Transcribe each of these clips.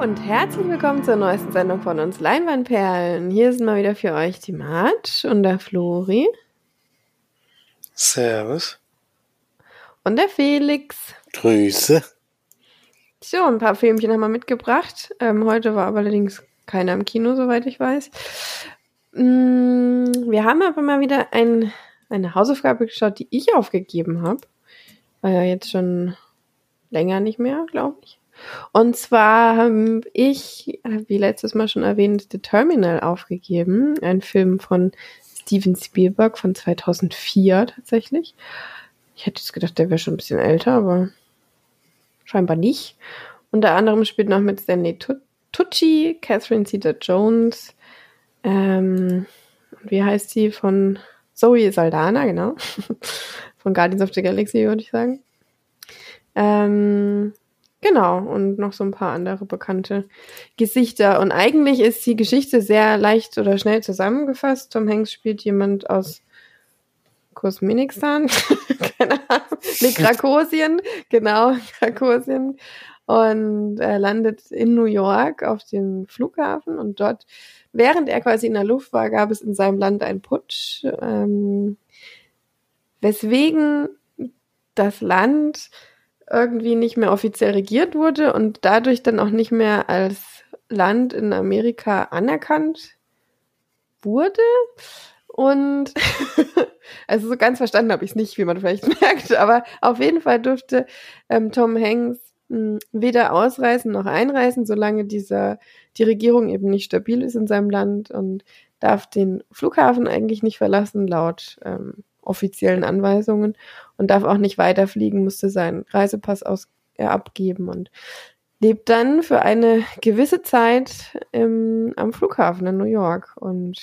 und herzlich willkommen zur neuesten Sendung von uns Leinwandperlen. Hier sind mal wieder für euch die Mart und der Flori. Servus. Und der Felix. Grüße. So, ein paar Filmchen haben wir mitgebracht. Ähm, heute war aber allerdings keiner im Kino, soweit ich weiß. Mm, wir haben aber mal wieder ein, eine Hausaufgabe geschaut, die ich aufgegeben habe. War ja jetzt schon länger nicht mehr, glaube ich. Und zwar habe ich, wie letztes Mal schon erwähnt, The Terminal aufgegeben. Ein Film von Steven Spielberg von 2004 tatsächlich. Ich hätte jetzt gedacht, der wäre schon ein bisschen älter, aber scheinbar nicht. Unter anderem spielt noch mit Stanley Tucci, Catherine Zeta-Jones, ähm, wie heißt sie von Zoe Saldana, genau. von Guardians of the Galaxy, würde ich sagen. Ähm, Genau, und noch so ein paar andere bekannte Gesichter. Und eigentlich ist die Geschichte sehr leicht oder schnell zusammengefasst. Tom Hanks spielt jemand aus Kosministan, keine Ahnung, nee, Krakosien, genau, Krakosien. Und er landet in New York auf dem Flughafen und dort, während er quasi in der Luft war, gab es in seinem Land einen Putsch, ähm, weswegen das Land irgendwie nicht mehr offiziell regiert wurde und dadurch dann auch nicht mehr als Land in Amerika anerkannt wurde. Und also so ganz verstanden habe ich es nicht, wie man vielleicht merkt, aber auf jeden Fall durfte ähm, Tom Hanks mh, hm, weder ausreisen noch einreisen, solange dieser die Regierung eben nicht stabil ist in seinem Land und darf den Flughafen eigentlich nicht verlassen laut ähm, offiziellen Anweisungen und darf auch nicht weiterfliegen, musste seinen Reisepass aus, äh, abgeben und lebt dann für eine gewisse Zeit im, am Flughafen in New York und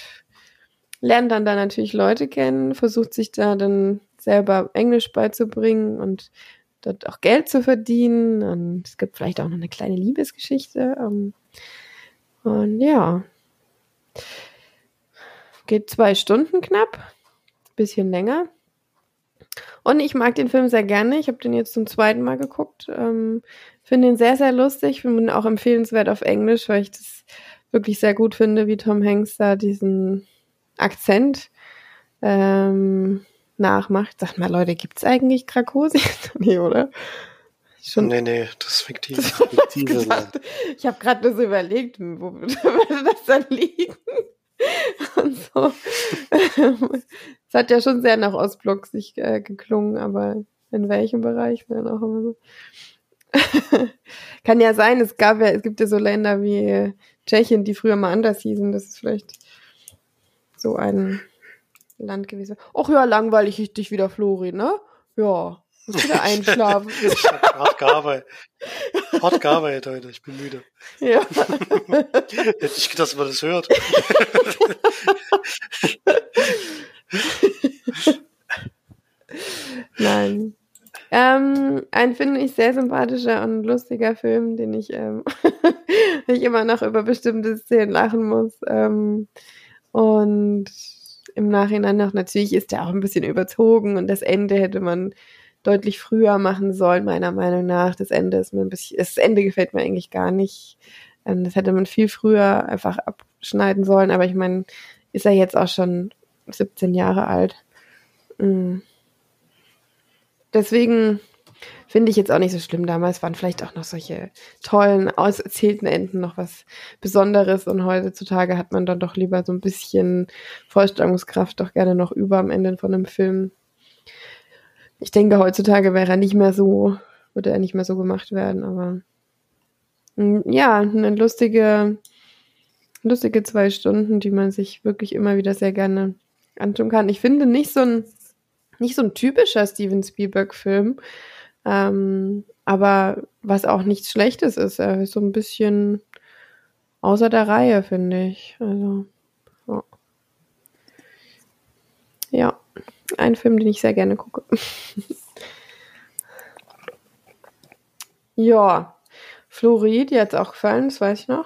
lernt dann da natürlich Leute kennen, versucht sich da dann selber Englisch beizubringen und dort auch Geld zu verdienen. Und es gibt vielleicht auch noch eine kleine Liebesgeschichte. Ähm, und ja, geht zwei Stunden knapp bisschen länger. Und ich mag den Film sehr gerne. Ich habe den jetzt zum zweiten Mal geguckt. Ähm, finde ihn sehr, sehr lustig. Finde ihn auch empfehlenswert auf Englisch, weil ich das wirklich sehr gut finde, wie Tom Hanks da diesen Akzent ähm, nachmacht. Sag mal, Leute, gibt es eigentlich Krakosien? nee, oder? Schon nee, nee, das ist fiktiv. fiktive ich habe gerade das überlegt, wo würde das dann liegen? Und so. Es hat ja schon sehr nach Ostblock sich äh, geklungen, aber in welchem Bereich dann auch immer so. Kann ja sein, es gab ja, es gibt ja so Länder wie Tschechien, die früher mal anders hießen. Das ist vielleicht so ein Land gewesen. Ach ja, langweilig ich dich wieder, Flori, ne? Ja. Wieder einschlafen. ich hab hart gearbeitet. Hart gearbeitet heute, ich bin müde. Ja. Hätte ich gedacht, dass man das hört. Nein. Ähm, ein finde ich sehr sympathischer und lustiger Film, den ich, ähm, ich immer noch über bestimmte Szenen lachen muss. Ähm, und im Nachhinein noch, natürlich ist der auch ein bisschen überzogen und das Ende hätte man deutlich früher machen sollen, meiner Meinung nach. Das Ende ist mir ein bisschen, das Ende gefällt mir eigentlich gar nicht. Ähm, das hätte man viel früher einfach abschneiden sollen, aber ich meine, ist er jetzt auch schon 17 Jahre alt. Mhm. Deswegen finde ich jetzt auch nicht so schlimm. Damals waren vielleicht auch noch solche tollen, auserzählten Enden noch was Besonderes und heutzutage hat man dann doch lieber so ein bisschen Vorstellungskraft doch gerne noch über am Ende von einem Film ich denke, heutzutage wäre er nicht mehr so, würde er nicht mehr so gemacht werden, aber mm, ja, eine lustige, lustige zwei Stunden, die man sich wirklich immer wieder sehr gerne antun kann. Ich finde nicht so ein, nicht so ein typischer Steven Spielberg-Film, ähm, aber was auch nichts Schlechtes ist. Er ist so ein bisschen außer der Reihe, finde ich. Also, ja. ja. Ein Film, den ich sehr gerne gucke. ja. Flori, die hat auch gefallen, das weiß ich noch.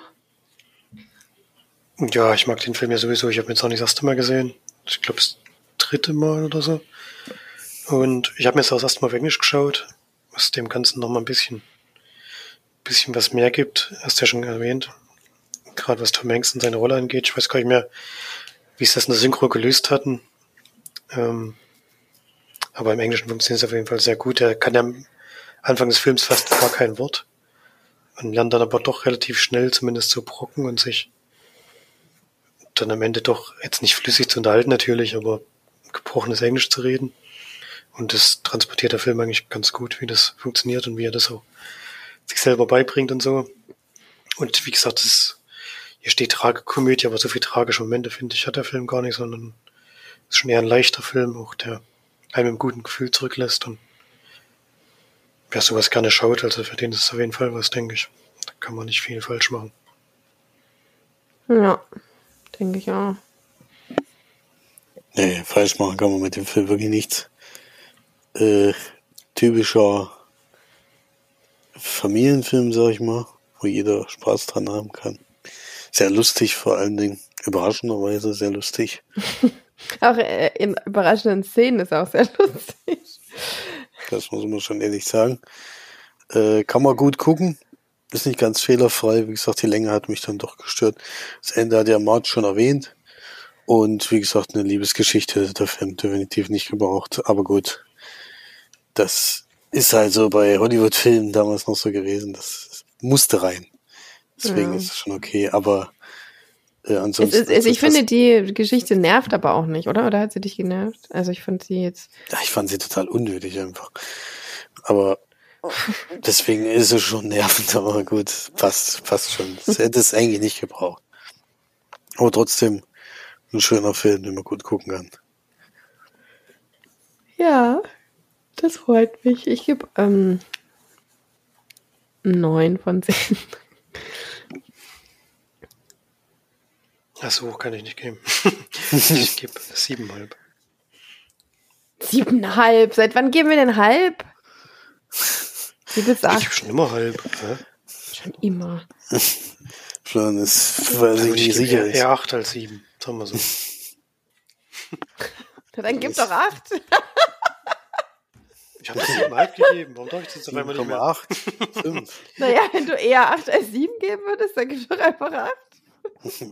Ja, ich mag den Film ja sowieso. Ich habe ihn jetzt auch nicht das erste Mal gesehen. Ich glaube, das dritte Mal oder so. Und ich habe mir das auch das erste Mal auf Englisch geschaut, was dem Ganzen nochmal ein bisschen, bisschen was mehr gibt. Hast du ja schon erwähnt. Gerade was Tom Hanks in seine Rolle angeht. Ich weiß gar nicht mehr, wie es das in der Synchro gelöst hatten. Ähm, aber im Englischen funktioniert es auf jeden Fall sehr gut. Er kann ja am Anfang des Films fast gar kein Wort. Und lernt dann aber doch relativ schnell zumindest zu brocken und sich dann am Ende doch jetzt nicht flüssig zu unterhalten natürlich, aber gebrochenes Englisch zu reden. Und das transportiert der Film eigentlich ganz gut, wie das funktioniert und wie er das auch sich selber beibringt und so. Und wie gesagt, das, hier steht Tragekomödie, aber so viel tragische Momente, finde ich, hat der Film gar nicht, sondern ist schon eher ein leichter Film, auch der einem im guten Gefühl zurücklässt und wer sowas gerne schaut, also für den ist es auf jeden Fall was, denke ich. Da kann man nicht viel falsch machen. Ja, denke ich auch. Nee, falsch machen kann man mit dem Film wirklich nichts. Äh, typischer Familienfilm, sag ich mal, wo jeder Spaß dran haben kann. Sehr lustig vor allen Dingen. Überraschenderweise sehr lustig. auch äh, in überraschenden Szenen ist auch sehr lustig. Das muss man schon ehrlich sagen. Äh, kann man gut gucken. Ist nicht ganz fehlerfrei. Wie gesagt, die Länge hat mich dann doch gestört. Das Ende hat ja Mart schon erwähnt. Und wie gesagt, eine Liebesgeschichte hätte der Film definitiv nicht gebraucht. Aber gut, das ist halt so bei Hollywood-Filmen damals noch so gewesen. Das musste rein. Deswegen ja. ist es schon okay. Aber äh, ansonsten. Es ist, also ich finde, die Geschichte nervt aber auch nicht, oder? Oder hat sie dich genervt? Also ich fand sie jetzt. Ja, ich fand sie total unnötig einfach. Aber deswegen ist es schon nervend, aber gut, passt, passt schon. Es hätte es eigentlich nicht gebraucht. Aber trotzdem ein schöner Film, den man gut gucken kann. Ja, das freut mich. Ich gebe ähm, 9 von 10. Ach so hoch kann ich nicht geben. ich gebe siebenhalb. Siebenhalb? Seit wann geben wir denn halb? Acht. Ich gebe schon immer halb. Hä? Schon immer. schon ist, weil sie nicht sicher ist. Eher acht als sieben, sagen wir so. Dann gib doch acht. Ich habe siebenhalb gegeben. Warum darf ich das auf einmal nicht mehr? 8, 5. Naja, wenn du eher acht als sieben geben würdest, dann gib doch einfach acht.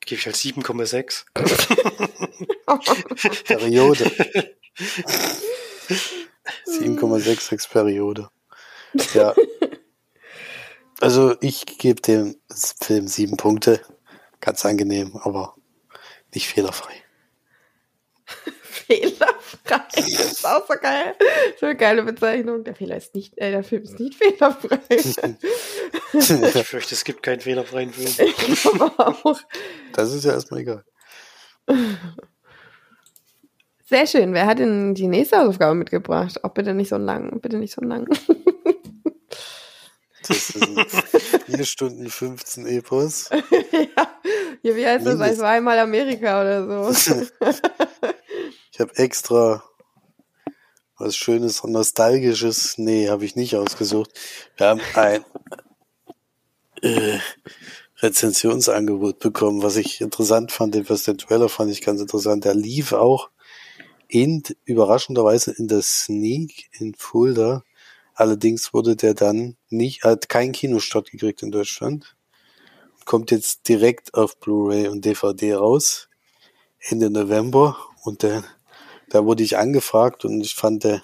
Gebe ich halt 7,6. Periode. 7,66 Periode. Ja. Also ich gebe dem Film sieben Punkte. Ganz angenehm, aber nicht fehlerfrei. Fehlerfrei. Das ist auch so geil. So eine geile Bezeichnung. Der Fehler ist nicht, äh, der Film ist nicht fehlerfrei. ich fürchte, es gibt keinen fehlerfreien Film. Ich glaube auch. Das ist ja erstmal egal. Sehr schön. Wer hat denn die nächste Hausaufgabe mitgebracht? Auch bitte nicht so lang. Bitte nicht so lang. Das sind 4 Stunden 15 Epos. ja. ja, wie heißt das? Es war einmal Amerika oder so. ich habe extra was Schönes und Nostalgisches. Nee, habe ich nicht ausgesucht. Wir haben ein äh, Rezensionsangebot bekommen, was ich interessant fand. Den Trailer fand ich ganz interessant. Der lief auch in, überraschenderweise in der Sneak in Fulda. Allerdings wurde der dann nicht, hat keinen Kinostart gekriegt in Deutschland. Kommt jetzt direkt auf Blu-ray und DVD raus. Ende November. Und der, da wurde ich angefragt und ich fand, der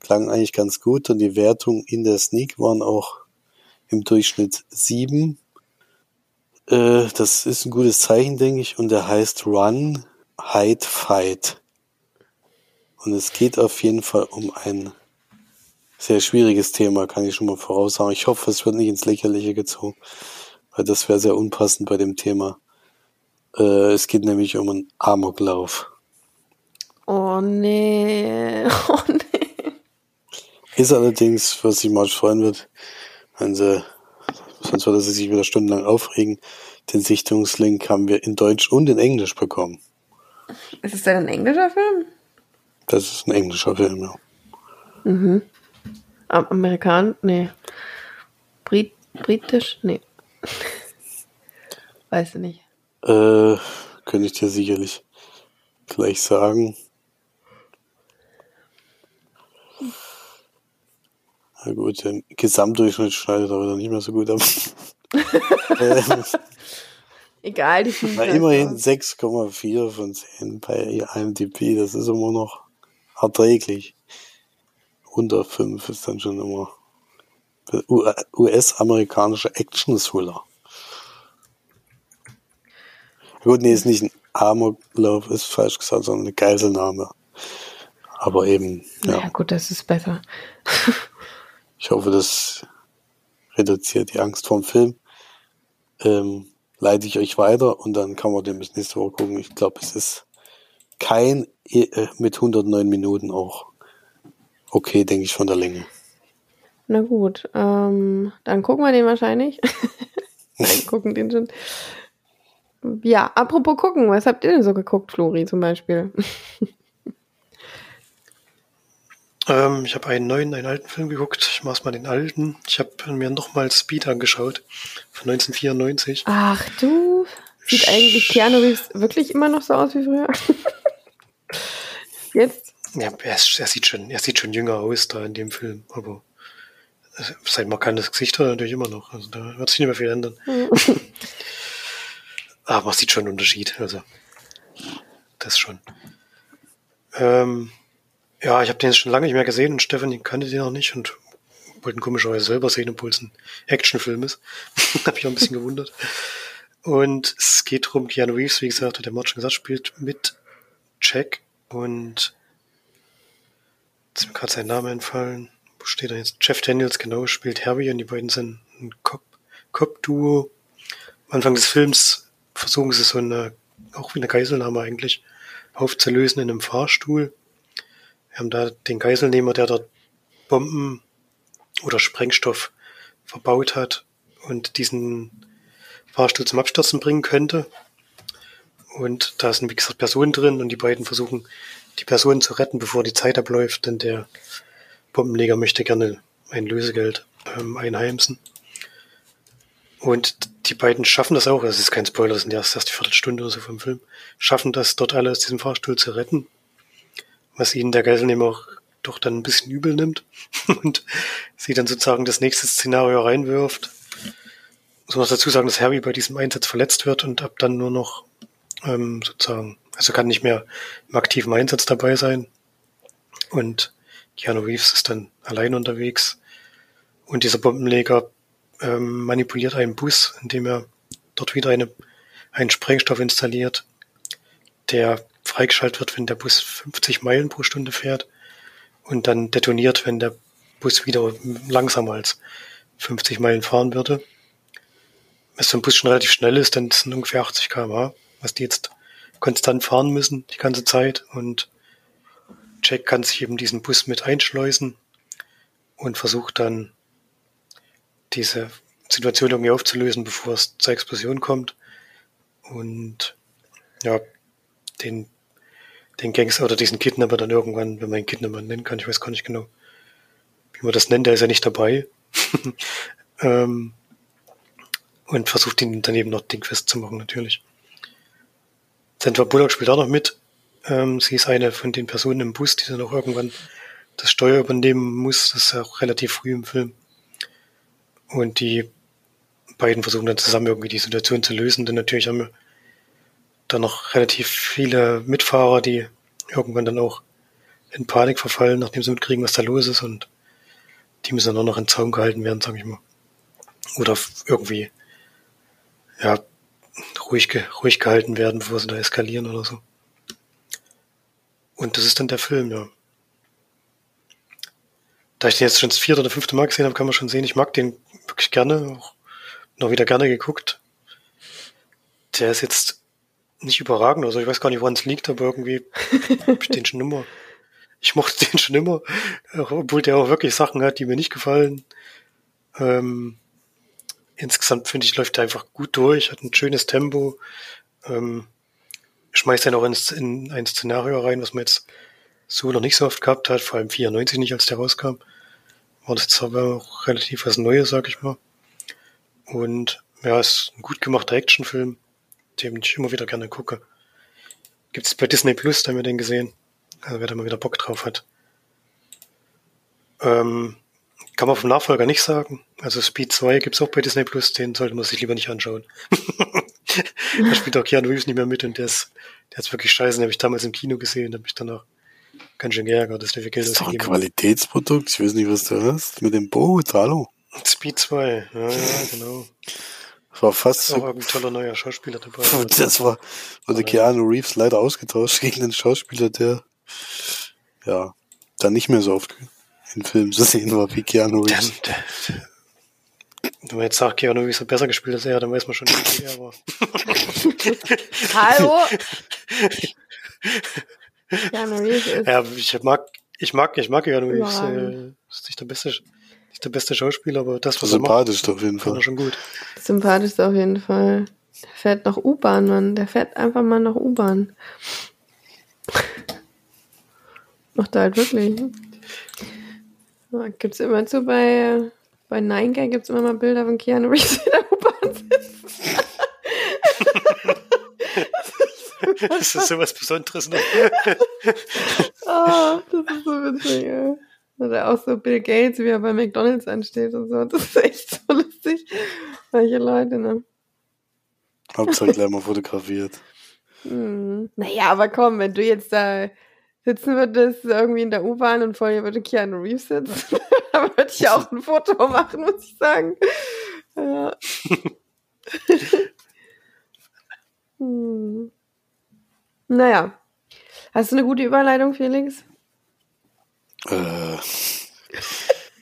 klang eigentlich ganz gut. Und die Wertungen in der Sneak waren auch im Durchschnitt sieben. Äh, das ist ein gutes Zeichen, denke ich. Und der heißt Run, Hide, Fight. Und es geht auf jeden Fall um ein sehr schwieriges Thema, kann ich schon mal voraussagen. Ich hoffe, es wird nicht ins Lächerliche gezogen, weil das wäre sehr unpassend bei dem Thema. Äh, es geht nämlich um einen Amoklauf. Oh nee, oh nee. Ist allerdings, was sich mal freuen wird, wenn sie, sonst würde sie sich wieder stundenlang aufregen, den Sichtungslink haben wir in Deutsch und in Englisch bekommen. Ist es denn ein englischer Film? Das ist ein englischer Film, ja. Mhm. Amerikan? Nee. Brit Britisch? Nee. Weiß ich nicht. Äh, könnte ich dir sicherlich gleich sagen. Na gut, im Gesamtdurchschnitt schneidet er wieder nicht mehr so gut ab. Egal, die fliegen na, immerhin raus. 6,4 von 10 bei IMDb. Das ist immer noch erträglich. Unter 5 ist dann schon immer US-amerikanischer Action-Thriller. Gut, nee, ist nicht ein Amoklauf, ist falsch gesagt, sondern eine Geiselnahme. Aber eben, Ja. ja, gut, das ist besser. ich hoffe, das reduziert die Angst vorm Film. Ähm, leite ich euch weiter und dann kann man den bis nächste Woche gucken. Ich glaube, es ist kein äh, mit 109 Minuten auch okay, denke ich, von der Länge. Na gut, ähm, dann gucken wir den wahrscheinlich. Nein, gucken den schon. Ja, apropos gucken, was habt ihr denn so geguckt, Flori, zum Beispiel? Ähm, ich habe einen neuen, einen alten Film geguckt. Ich mach's mal den alten. Ich habe mir nochmal Speed angeschaut von 1994. Ach du, sieht eigentlich Keanu Reeves wirklich immer noch so aus wie früher? Jetzt? Ja, er, ist, er sieht schon, er sieht schon jünger aus da in dem Film, aber sein markantes Gesicht hat er natürlich immer noch. Also da wird sich nicht mehr viel ändern. Aber man sieht schon einen Unterschied. Also das schon. Ähm, ja, ich habe den jetzt schon lange nicht mehr gesehen und Stefanie kannte den noch nicht und wollten komischerweise selber sehen, obwohl es ein Actionfilm ist. habe ich auch ein bisschen gewundert. Und es geht darum, Keanu Reeves, wie gesagt, hat der Mord schon gesagt, spielt mit Jack und jetzt ist mir gerade sein Name entfallen. Wo steht er jetzt? Jeff Daniels, genau, spielt Herbie und die beiden sind ein Cop- Cop-Duo. Am Anfang des Films versuchen sie so eine, auch wie eine Geiselnahme eigentlich, aufzulösen in einem Fahrstuhl. Wir haben da den Geiselnehmer, der dort Bomben oder Sprengstoff verbaut hat und diesen Fahrstuhl zum Abstürzen bringen könnte. Und da sind, wie gesagt, Personen drin und die beiden versuchen, die Person zu retten, bevor die Zeit abläuft, denn der Bombenleger möchte gerne ein Lösegeld ähm, einheimsen. Und die beiden schaffen das auch, das ist kein Spoiler, das sind erst die Viertelstunde oder so vom Film, schaffen das, dort alle aus diesem Fahrstuhl zu retten, was ihnen der Geiselnehmer auch doch dann ein bisschen übel nimmt und sie dann sozusagen das nächste Szenario reinwirft. Muss man dazu sagen, dass Harry bei diesem Einsatz verletzt wird und ab dann nur noch ähm, sozusagen, also kann nicht mehr im aktiven Einsatz dabei sein. Und Keanu Reeves ist dann allein unterwegs. Und dieser Bombenleger ähm, manipuliert einen Bus, indem er dort wieder eine, einen Sprengstoff installiert, der freigeschaltet wird, wenn der Bus 50 Meilen pro Stunde fährt und dann detoniert, wenn der Bus wieder langsamer als 50 Meilen fahren würde. Wenn so ein Bus schon relativ schnell ist, dann sind ungefähr 80 km/h, was die jetzt konstant fahren müssen die ganze Zeit und Jack kann sich eben diesen Bus mit einschleusen und versucht dann diese Situation irgendwie aufzulösen, bevor es zur Explosion kommt. Und ja, den, den Gangster oder diesen Kidnapper dann irgendwann, wenn man ihn Kidnapper nennen kann, ich weiß gar nicht genau, wie man das nennt, der ist ja nicht dabei. ähm, und versucht ihn dann eben noch dingfest zu machen, natürlich. Sandra Bullock spielt auch noch mit. Ähm, sie ist eine von den Personen im Bus, die dann auch irgendwann das Steuer übernehmen muss. Das ist auch relativ früh im Film. Und die beiden versuchen dann zusammen irgendwie die Situation zu lösen, denn natürlich haben wir dann noch relativ viele Mitfahrer, die irgendwann dann auch in Panik verfallen, nachdem sie mitkriegen, was da los ist und die müssen dann auch noch in Zaum gehalten werden, sag ich mal. Oder irgendwie, ja, ruhig, ge ruhig gehalten werden, bevor sie da eskalieren oder so. Und das ist dann der Film, ja. Da ich den jetzt schon das vierte oder fünfte Mal gesehen habe, kann man schon sehen, ich mag den wirklich gerne, auch noch wieder gerne geguckt. Der ist jetzt nicht überragend, also ich weiß gar nicht, woran es liegt, aber irgendwie hab ich den schon immer. Ich mochte den schon immer, obwohl der auch wirklich Sachen hat, die mir nicht gefallen. Ähm, insgesamt finde ich, läuft er einfach gut durch, hat ein schönes Tempo. Ähm, schmeißt dann auch ins, in ein Szenario rein, was man jetzt so noch nicht so oft gehabt hat, vor allem 94 nicht, als der rauskam. War das jetzt aber auch relativ was Neues, sag ich mal. Und ja, ist ein gut gemachter Actionfilm, den ich immer wieder gerne gucke. Gibt es bei Disney Plus, da haben wir den gesehen. Also wer da mal wieder Bock drauf hat. Ähm, Kann man vom Nachfolger nicht sagen. Also Speed 2 gibt's auch bei Disney Plus, den sollte man sich lieber nicht anschauen. da spielt auch Keanu Reeves nicht mehr mit und der ist, der ist wirklich scheiße. Den habe ich damals im Kino gesehen, habe mich danach ganz schön geärgert, dass der viel Geld Das ist doch ein Qualitätsprodukt. Ich weiß nicht, was du hast. Mit dem Boot, hallo. Speed 2, ja, ja, genau. Das war fast Ist auch ein toller neuer Schauspieler dabei. Das war, wurde Keanu Reeves leider ausgetauscht gegen einen Schauspieler, der, ja, dann nicht mehr so oft in Filmen zu sehen war wie Keanu Reeves. der, der, wenn man jetzt sagt, Keanu Reeves hat besser gespielt als er, dann weiß man schon, wie er war. Hallo? Keanu Reeves ist Ja, ich mag, ich mag, ich mag Keanu Reeves. Äh, ist nicht der beste, nicht der beste Schauspieler, aber das, was er macht, Sympathisch doch auf jeden Fall. schon gut. sympathisch auf jeden Fall. Der fährt noch U-Bahn, Mann. Der fährt einfach mal noch U-Bahn. Macht er halt wirklich. Ja, gibt's immer zu bei, bei 9Gag gibt's immer mal Bilder von Keanu Reeves in der U-Bahn sitzt. Das ist sowas Besonderes noch. Oh, das ist so witzig, ey. Oder auch so Bill Gates, wie er bei McDonalds ansteht und so. Das ist echt so lustig. Solche Leute, ne? Hauptsache gleich mal fotografiert. Hm. Naja, aber komm, wenn du jetzt da sitzen würdest, irgendwie in der U-Bahn und vor dir würde Keanu Reeves sitzen, dann würde ich auch ein Foto machen, muss ich sagen. Ja. hm. Naja. Hast du eine gute Überleitung, Felix? Äh,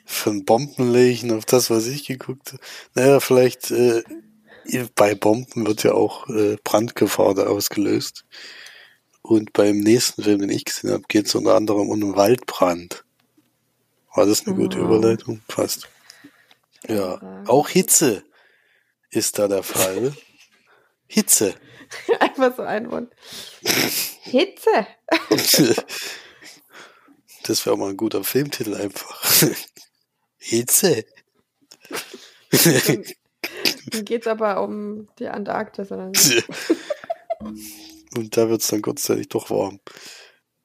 von Bombenleichen auf das, was ich geguckt habe. Naja, vielleicht äh, bei Bomben wird ja auch äh, Brandgefahr da ausgelöst. Und beim nächsten Film, den ich gesehen habe, geht es unter anderem um einen Waldbrand. War das eine gute Oh. Überleitung? Fast. Ja, auch Hitze ist da der Fall. Hitze. Einfach so ein Wort. Hitze. Das wäre mal ein guter Filmtitel einfach. Hitze. Dann geht's aber um die Antarktis oder so. Und da wird's dann kurzzeitig doch warm.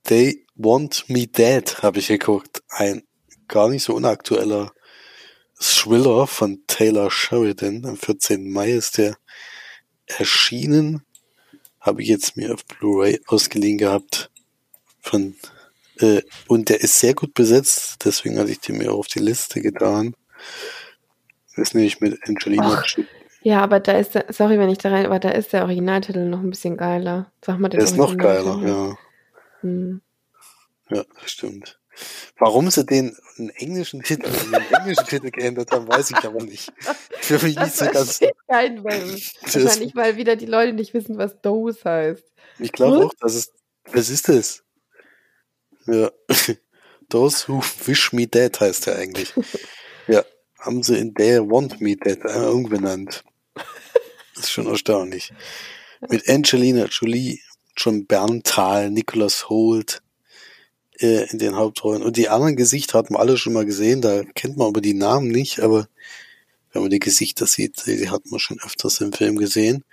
They Want Me Dead habe ich geguckt. Ein gar nicht so unaktueller Thriller von Taylor Sheridan. Am 14. Mai ist der erschienen. Habe ich jetzt mir auf Blu-ray ausgeliehen gehabt. Von, äh, und der ist sehr gut besetzt. Deswegen hatte ich den mir auch auf die Liste getan. Das ist nämlich mit Angelina Ach. Ja, aber da ist der, sorry, wenn ich da rein, aber da ist der Originaltitel noch ein bisschen geiler. Sag mal Der ist noch geiler, ja. Hm. Ja, das stimmt. Warum sie den englischen Titel in den englischen Titel geändert haben, weiß ich aber nicht. Für mich nicht Das so ganz. kein Mensch. Wahrscheinlich, weil wieder die Leute nicht wissen, was Dose heißt. ich glaube auch, dass es. Was ist das? Ja. Those who wish me dead heißt der eigentlich. Ja. Haben sie in They want me dead äh, umbenannt. Das ist schon erstaunlich. Mit Angelina Jolie, John Berntal, Nicholas Holt äh, in den Hauptrollen. Und die anderen Gesichter hat man alle schon mal gesehen, da kennt man aber die Namen nicht, aber wenn man die Gesichter sieht, die hat man schon öfters im Film gesehen.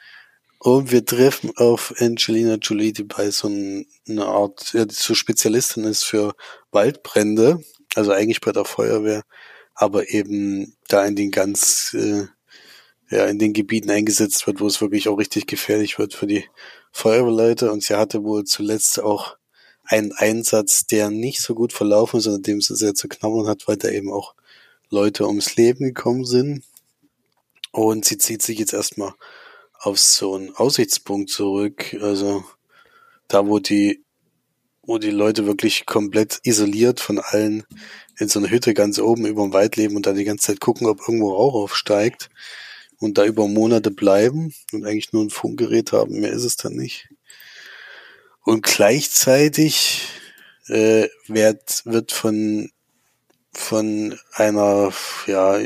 Und wir treffen auf Angelina Jolie, die bei so ein- einer Art, ja, die so Spezialistin ist für Waldbrände, also eigentlich bei der Feuerwehr, aber eben da in den ganz, äh, ja, in den Gebieten eingesetzt wird, wo es wirklich auch richtig gefährlich wird für die Feuerwehrleute. Und sie hatte wohl zuletzt auch einen Einsatz, der nicht so gut verlaufen ist, an dem sie sehr zu knabbern hat, weil da eben auch Leute ums Leben gekommen sind. Und sie zieht sich jetzt erstmal auf so einen Aussichtspunkt zurück, also da, wo die, wo die Leute wirklich komplett isoliert von allen in so einer Hütte ganz oben über dem Wald leben und da die ganze Zeit gucken, ob irgendwo Rauch aufsteigt und da über Monate bleiben und eigentlich nur ein Funkgerät haben, mehr ist es dann nicht. Und gleichzeitig äh, wird, wird von, von einer, ja,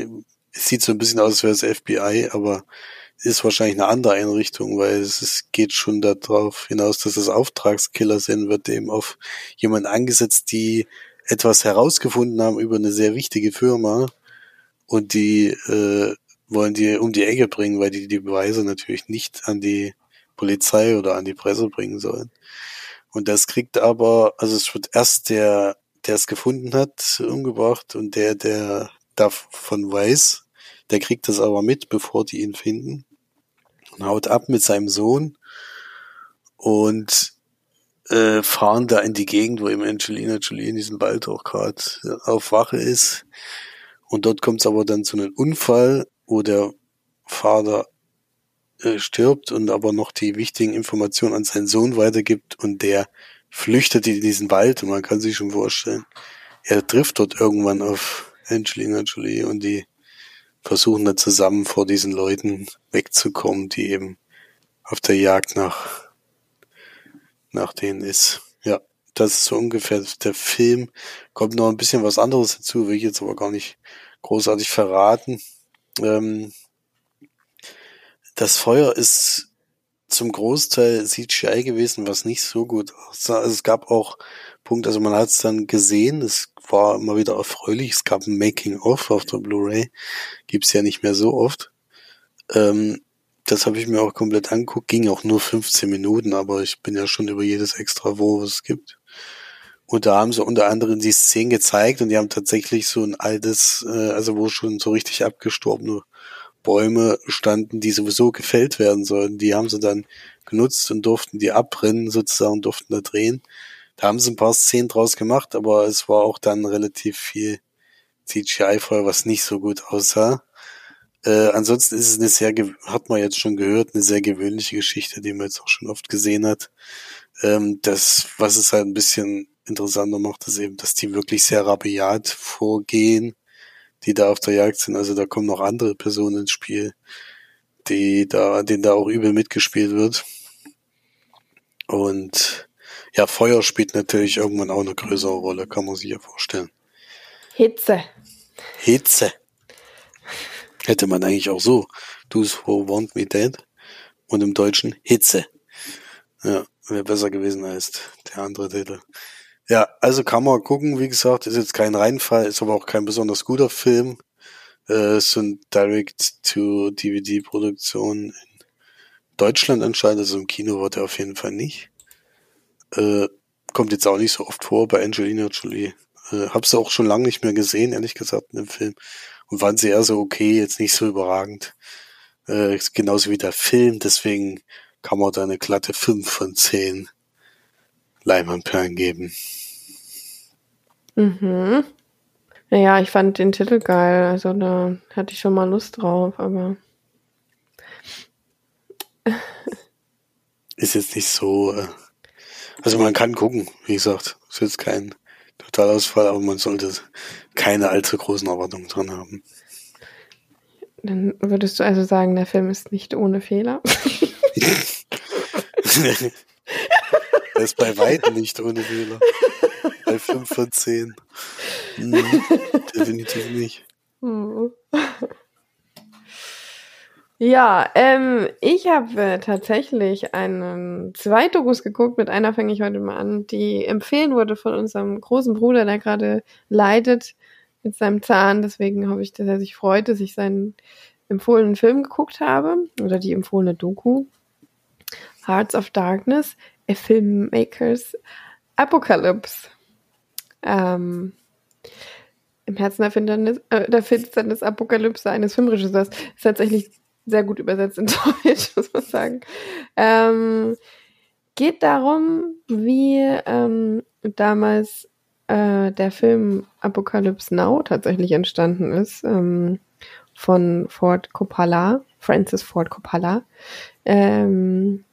es sieht so ein bisschen aus, als wäre es FBI, aber ist wahrscheinlich eine andere Einrichtung, weil es ist, geht schon darauf hinaus, dass es Auftragskiller sind, wird eben auf jemanden angesetzt, die etwas herausgefunden haben über eine sehr wichtige Firma und die äh, wollen die um die Ecke bringen, weil die die Beweise natürlich nicht an die Polizei oder an die Presse bringen sollen. Und das kriegt aber, also es wird erst der, der es gefunden hat, umgebracht und der, der davon weiß. Der kriegt das aber mit, bevor die ihn finden. Und haut ab mit seinem Sohn. Und äh, fahren da in die Gegend, wo eben Angelina Jolie in diesem Wald auch gerade auf Wache ist. Und dort kommt es aber dann zu einem Unfall, wo der Vater äh, stirbt und aber noch die wichtigen Informationen an seinen Sohn weitergibt und der flüchtet in diesen Wald und man kann sich schon vorstellen, er trifft dort irgendwann auf Angelina Jolie und die versuchen dann zusammen vor diesen Leuten wegzukommen, die eben auf der Jagd nach, nach denen ist. Ja, das ist so ungefähr der Film. Kommt noch ein bisschen was anderes dazu, will ich jetzt aber gar nicht großartig verraten. Ähm, das Feuer ist zum Großteil CGI gewesen, was nicht so gut aussah. Also es gab auch Punkte, also man hat es dann gesehen, es war immer wieder erfreulich. Es gab ein Making-of auf der Blu-ray, gibt's ja nicht mehr so oft. Ähm, das habe ich mir auch komplett angeguckt, ging auch nur 15 Minuten, aber ich bin ja schon über jedes extra wo es gibt. Und da haben sie unter anderem die Szenen gezeigt und die haben tatsächlich so ein altes, äh, also wo schon so richtig abgestorbene Bäume standen, die sowieso gefällt werden sollten. Die haben sie dann genutzt und durften die abbrennen, sozusagen, durften da drehen. Da haben sie ein paar Szenen draus gemacht, aber es war auch dann relativ viel CGI vorher, was nicht so gut aussah. Äh, ansonsten ist es eine sehr, hat man jetzt schon gehört, eine sehr gewöhnliche Geschichte, die man jetzt auch schon oft gesehen hat. Ähm, das, was es halt ein bisschen interessanter macht, ist eben, dass die wirklich sehr rabiat vorgehen, die da auf der Jagd sind. Also da kommen noch andere Personen ins Spiel, die da, denen da auch übel mitgespielt wird. Und ja, Feuer spielt natürlich irgendwann auch eine größere Rolle, kann man sich ja vorstellen. Hitze. Hitze. Hätte man eigentlich auch so. Those who want me dead. Und im Deutschen Hitze. Ja, wäre besser gewesen als der andere Titel. Ja, also kann man gucken, wie gesagt, ist jetzt kein Reinfall, ist aber auch kein besonders guter Film. Äh, ist so ein Direct-to-DVD-Produktion in Deutschland anscheinend, also im Kino wird er auf jeden Fall nicht. Äh, kommt jetzt auch nicht so oft vor bei Angelina Jolie. Äh, hab's auch schon lange nicht mehr gesehen, ehrlich gesagt, in dem Film. Und fand sie eher so okay, jetzt nicht so überragend. Äh, genauso wie der Film, deswegen kann man da eine glatte 5 von 10 Leinwandperlen geben. Mhm. Naja, ich fand den Titel geil, also da hatte ich schon mal Lust drauf, aber. Ist jetzt nicht so. Äh, also man kann gucken, wie gesagt. Ist jetzt kein Totalausfall, aber man sollte keine allzu großen Erwartungen dran haben. Dann würdest du also sagen, der Film ist nicht ohne Fehler? Er ist bei weitem nicht ohne Fehler. Bei 5 von 10. Mhm, definitiv nicht. Ja, ähm, ich habe äh, tatsächlich einen zwei Dokus geguckt. Mit einer fange ich heute mal an, die empfehlen wurde von unserem großen Bruder, der gerade leidet mit seinem Zahn. Deswegen hoffe ich, dass er sich freut, dass ich seinen empfohlenen Film geguckt habe oder die empfohlene Doku. Hearts of Darkness A Filmmakers Apocalypse. Ähm, Im Herzen der, Finsternis, äh, der Finsternis Apokalypse eines Filmregisseurs. Ist tatsächlich sehr gut übersetzt in Deutsch, muss man sagen. Ähm, geht darum, wie ähm, damals äh, der Film Apocalypse Now tatsächlich entstanden ist. Ähm, von Ford Coppola, Francis Ford Coppola. Ähm,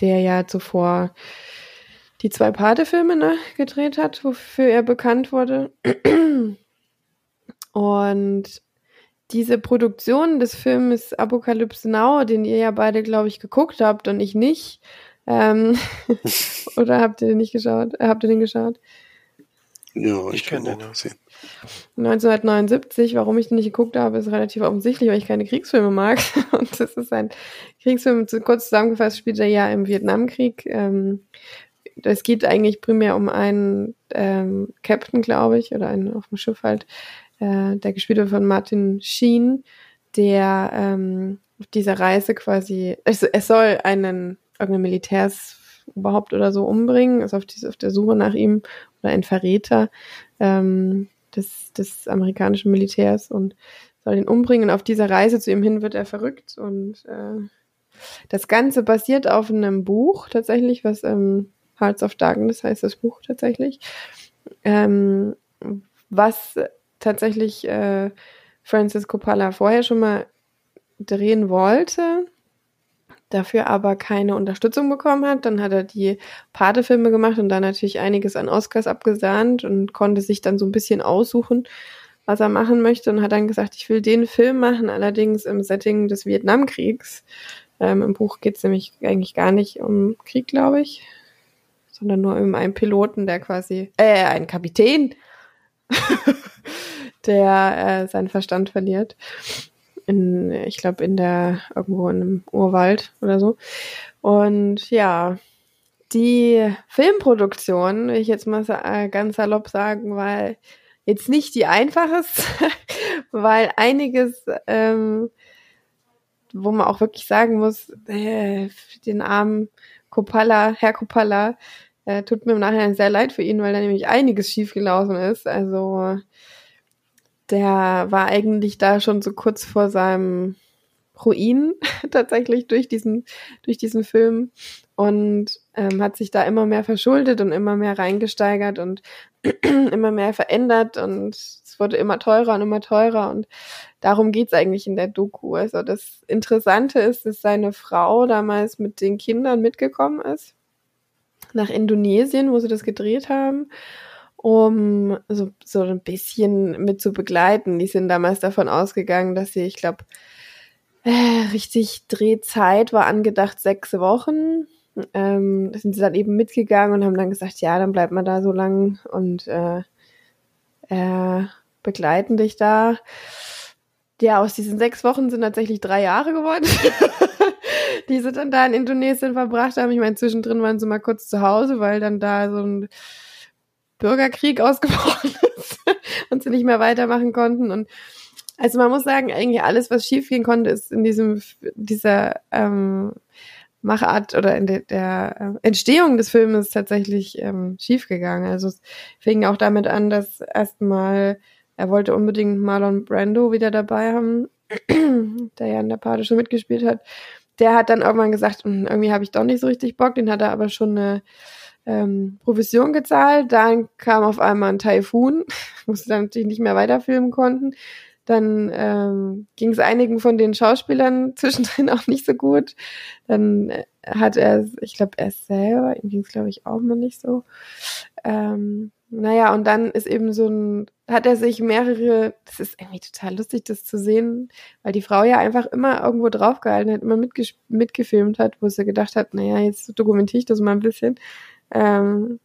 der ja zuvor die zwei Pate-Filme ne, gedreht hat, wofür er bekannt wurde. Und diese Produktion des Films Apocalypse Now, den ihr ja beide, glaube ich, geguckt habt und ich nicht, ähm, oder habt ihr den nicht geschaut? Äh, habt ihr den geschaut? Ja, ich, ich kenne den auch sehen. 1979, warum ich den nicht geguckt habe, ist relativ offensichtlich, weil ich keine Kriegsfilme mag. Und das ist ein Kriegsfilm, kurz zusammengefasst, spielt er ja im Vietnamkrieg. Ähm, es geht eigentlich primär um einen ähm, Captain, glaube ich, oder einen auf dem Schiff halt, äh, der gespielt wird von Martin Sheen, der ähm, auf dieser Reise quasi, also es soll einen irgendeinen Militärs überhaupt oder so umbringen, ist auf, die, auf der Suche nach ihm oder ein Verräter, ähm, des, des amerikanischen Militärs und soll ihn umbringen. Und auf dieser Reise zu ihm hin wird er verrückt und äh, das Ganze basiert auf einem Buch tatsächlich, was ähm, Hearts of Darkness heißt das Buch tatsächlich, ähm, was tatsächlich äh, Francis Coppola vorher schon mal drehen wollte, dafür aber keine Unterstützung bekommen hat. Dann hat er die Pate-Filme gemacht und da natürlich einiges an Oscars abgesahnt und konnte sich dann so ein bisschen aussuchen, was er machen möchte und hat dann gesagt, ich will den Film machen, allerdings im Setting des Vietnamkriegs. Ähm, Im Buch geht es nämlich eigentlich gar nicht um Krieg, glaube ich, sondern nur um einen Piloten, der quasi, äh, einen Kapitän, der äh, seinen Verstand verliert. In, ich glaube, in der, irgendwo in einem Urwald oder so. Und ja, die Filmproduktion, will ich jetzt mal äh, ganz salopp sagen, weil jetzt nicht die einfacheste, weil einiges ähm, wo man auch wirklich sagen muss, äh, den armen Kopala, Herr Kopala, äh, tut mir im Nachhinein sehr leid für ihn, weil da nämlich einiges schiefgelaufen ist. Also der war eigentlich da schon so kurz vor seinem Ruin tatsächlich durch diesen, durch diesen Film und ähm, hat sich da immer mehr verschuldet und immer mehr reingesteigert und immer mehr verändert und es wurde immer teurer und immer teurer und darum geht's eigentlich in der Doku. Also das Interessante ist, dass seine Frau damals mit den Kindern mitgekommen ist nach Indonesien, wo sie das gedreht haben, um so, so ein bisschen mit zu begleiten. Die sind damals davon ausgegangen, dass sie, ich glaube, äh, richtig Drehzeit war angedacht sechs Wochen. Ähm, sind sie dann eben mitgegangen und haben dann gesagt, ja, dann bleibt man da so lang und äh, äh, begleiten dich da. Ja, aus diesen sechs Wochen sind tatsächlich drei Jahre geworden, die sie dann da in Indonesien verbracht haben. Ich meine, zwischendrin waren sie mal kurz zu Hause, weil dann da so ein Bürgerkrieg ausgebrochen ist und sie nicht mehr weitermachen konnten. Und also man muss sagen, eigentlich alles, was schiefgehen konnte, ist in diesem dieser ähm, Machart oder in der, der äh, Entstehung des Filmes tatsächlich ähm, schiefgegangen. Also es fing auch damit an, dass erstmal er wollte unbedingt Marlon Brando wieder dabei haben, der ja in der Party schon mitgespielt hat. Der hat dann irgendwann gesagt, hm, irgendwie habe ich doch nicht so richtig Bock, den hat er aber schon eine ähm, Provision gezahlt. Dann kam auf einmal ein Taifun, musste dann natürlich nicht mehr weiterfilmen konnten. Dann ähm, ging es einigen von den Schauspielern zwischendrin auch nicht so gut. Dann äh, hat er, ich glaube, er selber, ihm ging es, glaube ich, auch mal nicht so. Ähm, naja, und dann ist eben so ein, hat er sich mehrere, das ist irgendwie total lustig, das zu sehen, weil die Frau ja einfach immer irgendwo draufgehalten hat, immer mitgefilmt hat, wo sie gedacht hat, naja, jetzt dokumentiere ich das mal ein bisschen. Ähm,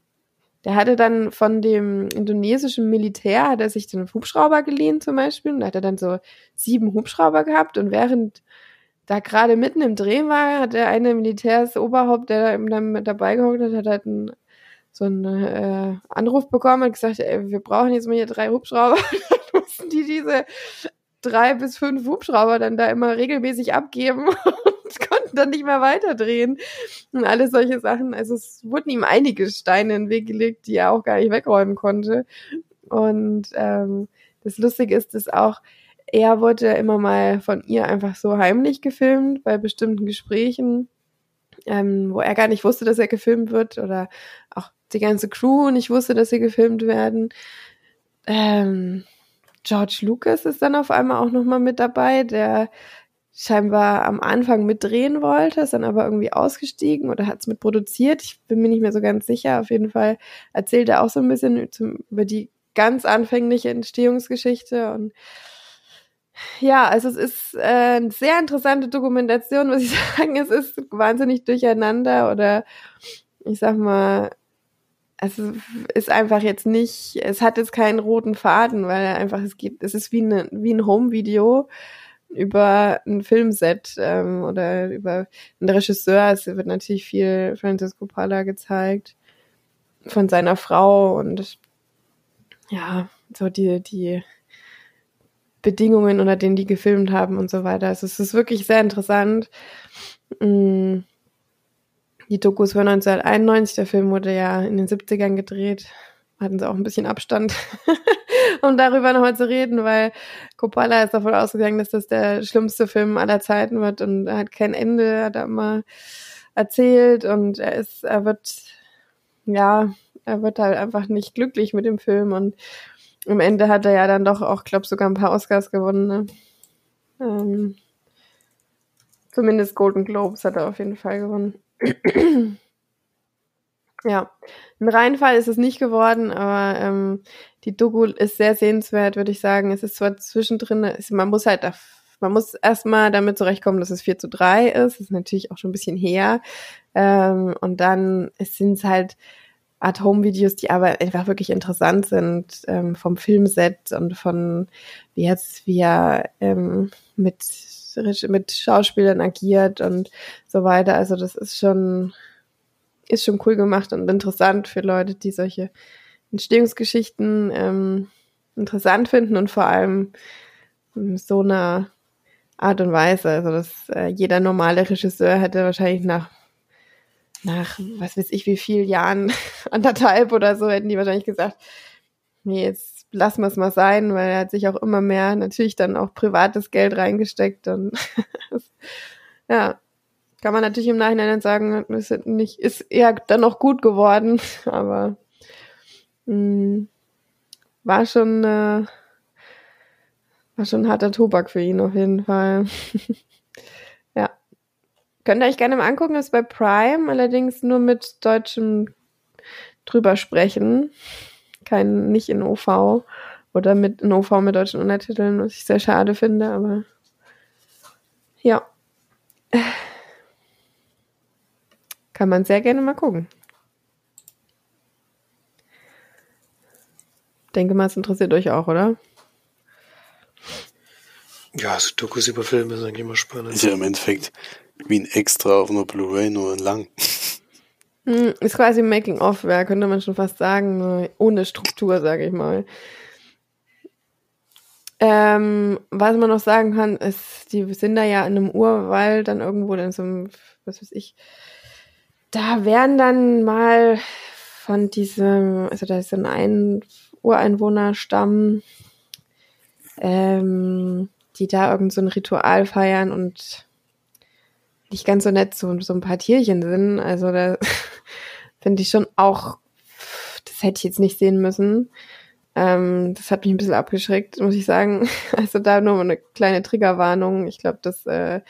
der hatte dann von dem indonesischen Militär, hat er sich den Hubschrauber geliehen zum Beispiel, und da hat er dann so sieben Hubschrauber gehabt und während da gerade mitten im Dreh war, hat der eine Militärsoberhaupt, der da mit dabei gehockt hat, hat halt einen so einen äh, Anruf bekommen und gesagt, ey, wir brauchen jetzt mal hier drei Hubschrauber. dann mussten die diese drei bis fünf Hubschrauber dann da immer regelmäßig abgeben und konnten dann nicht mehr weiterdrehen und alles solche Sachen. Also es wurden ihm einige Steine in den Weg gelegt, die er auch gar nicht wegräumen konnte. Und ähm, das Lustige ist, dass auch er wurde immer mal von ihr einfach so heimlich gefilmt bei bestimmten Gesprächen, ähm, wo er gar nicht wusste, dass er gefilmt wird oder auch die ganze Crew nicht wusste, dass sie gefilmt werden. Ähm, George Lucas ist dann auf einmal auch nochmal mit dabei, der scheinbar am Anfang mitdrehen wollte, ist dann aber irgendwie ausgestiegen oder hat es mit produziert. Ich bin mir nicht mehr so ganz sicher. Auf jeden Fall erzählt er auch so ein bisschen über die ganz anfängliche Entstehungsgeschichte und ja, also es ist äh, eine sehr interessante Dokumentation, muss ich sagen. Es ist wahnsinnig durcheinander oder ich sag mal es ist einfach jetzt nicht, es hat jetzt keinen roten Faden, weil einfach es geht, es ist wie, eine, wie ein Home-Video über ein Filmset ähm, oder über einen Regisseur. Es wird natürlich viel Francisco Pala gezeigt von seiner Frau und ja, so die, die Bedingungen, unter denen die gefilmt haben und so weiter. Also es ist wirklich sehr interessant. Mm die Dokus von 1991, der Film wurde ja in den 70ern gedreht, hatten sie auch ein bisschen Abstand. um darüber nochmal zu reden, weil Coppola ist davon ausgegangen, dass das der schlimmste Film aller Zeiten wird und er hat kein Ende, hat er immer erzählt und er ist, er wird, ja, er wird halt einfach nicht glücklich mit dem Film und am Ende hat er ja dann doch auch, glaube sogar ein paar Oscars gewonnen. Ne? Ähm, zumindest Golden Globes hat er auf jeden Fall gewonnen. ja, ein Reinfall ist es nicht geworden, aber ähm, die Doku ist sehr sehenswert, würde ich sagen. Es ist zwar zwischendrin, ist, man muss halt, man muss erstmal damit zurechtkommen, dass es 4 zu 3 ist. Das ist natürlich auch schon ein bisschen her. Ähm, und dann sind es halt At-Home-Videos, die aber einfach wirklich interessant sind, ähm, vom Filmset und von wie jetzt, wie er ähm, mit, mit Schauspielern agiert und so weiter. Also das ist schon, ist schon cool gemacht und interessant für Leute, die solche Entstehungsgeschichten ähm, interessant finden und vor allem so einer Art und Weise. Also dass äh, jeder normale Regisseur hätte wahrscheinlich nach nach was weiß ich wie viel Jahren, anderthalb oder so, hätten die wahrscheinlich gesagt, nee, jetzt lassen wir es mal sein, weil er hat sich auch immer mehr natürlich dann auch privates Geld reingesteckt und ja, kann man natürlich im Nachhinein sagen, ist nicht, ist eher dann noch gut geworden, aber mh, hm, war schon äh, war schon harter Tobak für ihn auf jeden Fall. Könnt ihr euch gerne mal angucken, ist bei Prime, allerdings nur mit deutschem drüber sprechen. Kein, nicht in OV oder mit in OV mit deutschen Untertiteln, was ich sehr schade finde, aber ja. Kann man sehr gerne mal gucken. Denke mal, es interessiert euch auch, oder? Ja, so Dokus über Filme sind eigentlich immer spannend. Ist ja im Endeffekt wie ein Extra auf einer Blu-ray, nur lang. Hm, ist quasi ein Making-of-Werk, könnte man schon fast sagen, ohne Struktur, sage ich mal. Ähm, was man noch sagen kann, ist, die sind da ja in einem Urwald, dann irgendwo in so einem, was weiß ich, da werden dann mal von diesem, also da ist ein Ureinwohnerstamm, ähm, die da irgend so ein Ritual feiern und nicht ganz so nett so, so ein paar Tierchen sind. Also da finde ich schon auch, das hätte ich jetzt nicht sehen müssen. Ähm, das hat mich ein bisschen abgeschreckt, muss ich sagen. Also da nur eine kleine Triggerwarnung. Ich glaube, dass äh,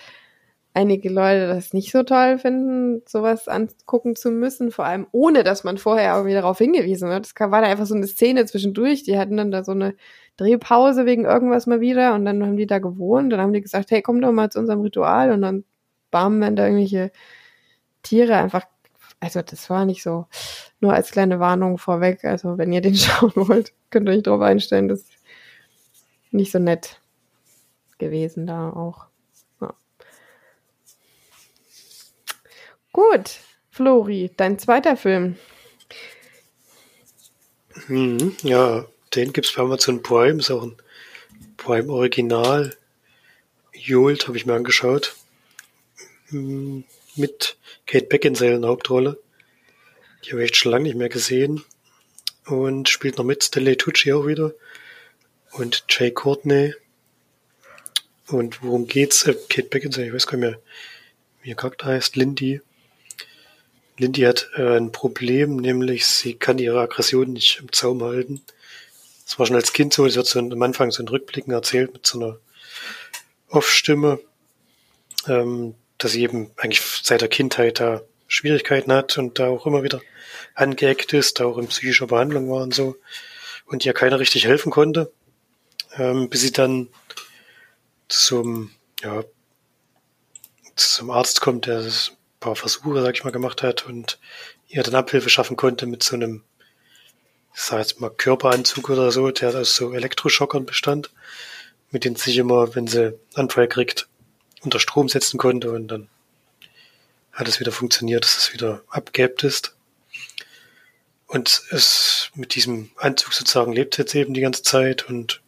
einige Leute das nicht so toll finden, sowas angucken zu müssen, vor allem ohne, dass man vorher irgendwie darauf hingewiesen wird. Das war da einfach so eine Szene zwischendurch, die hatten dann da so eine Drehpause wegen irgendwas mal wieder und dann haben die da gewohnt, dann haben die gesagt, hey, komm doch mal zu unserem Ritual und dann bam, wenn da irgendwelche Tiere einfach, also das war nicht so, nur als kleine Warnung vorweg, also wenn ihr den schauen wollt, könnt ihr euch darauf einstellen, das ist nicht so nett gewesen da auch. Gut, Flori, dein zweiter Film. Mhm, ja, den gibt es bei Amazon Prime, ist auch ein Prime Original. Jolt habe ich mir angeschaut. Hm, mit Kate Beckinsale in der Hauptrolle. Die habe ich echt schon lange nicht mehr gesehen. Und spielt noch mit Stanley Tucci auch wieder. Und Jay Courtney. Und worum geht's? Äh, Kate Beckinsale, ich weiß gar nicht mehr, wie ihr Charakter heißt, Lindy. Lindy hat äh, ein Problem, nämlich sie kann ihre Aggression nicht im Zaum halten. Das war schon als Kind so, das wird so am Anfang so in Rückblicken erzählt mit so einer Off-Stimme. Ähm, dass sie eben eigentlich seit der Kindheit da Schwierigkeiten hat und da auch immer wieder angeeckt ist, da auch in psychischer Behandlung war und so und ihr keiner richtig helfen konnte, ähm, bis sie dann zum, ja, zum Arzt kommt, der paar Versuche, sag ich mal, gemacht hat und ihr dann Abhilfe schaffen konnte mit so einem, ich sag jetzt mal, Körperanzug oder so, der aus so Elektroschockern bestand, mit denen sich immer, wenn sie Anfall kriegt, unter Strom setzen konnte und dann hat es wieder funktioniert, dass es wieder abgeebt ist. Und es mit diesem Anzug sozusagen lebt jetzt eben die ganze Zeit und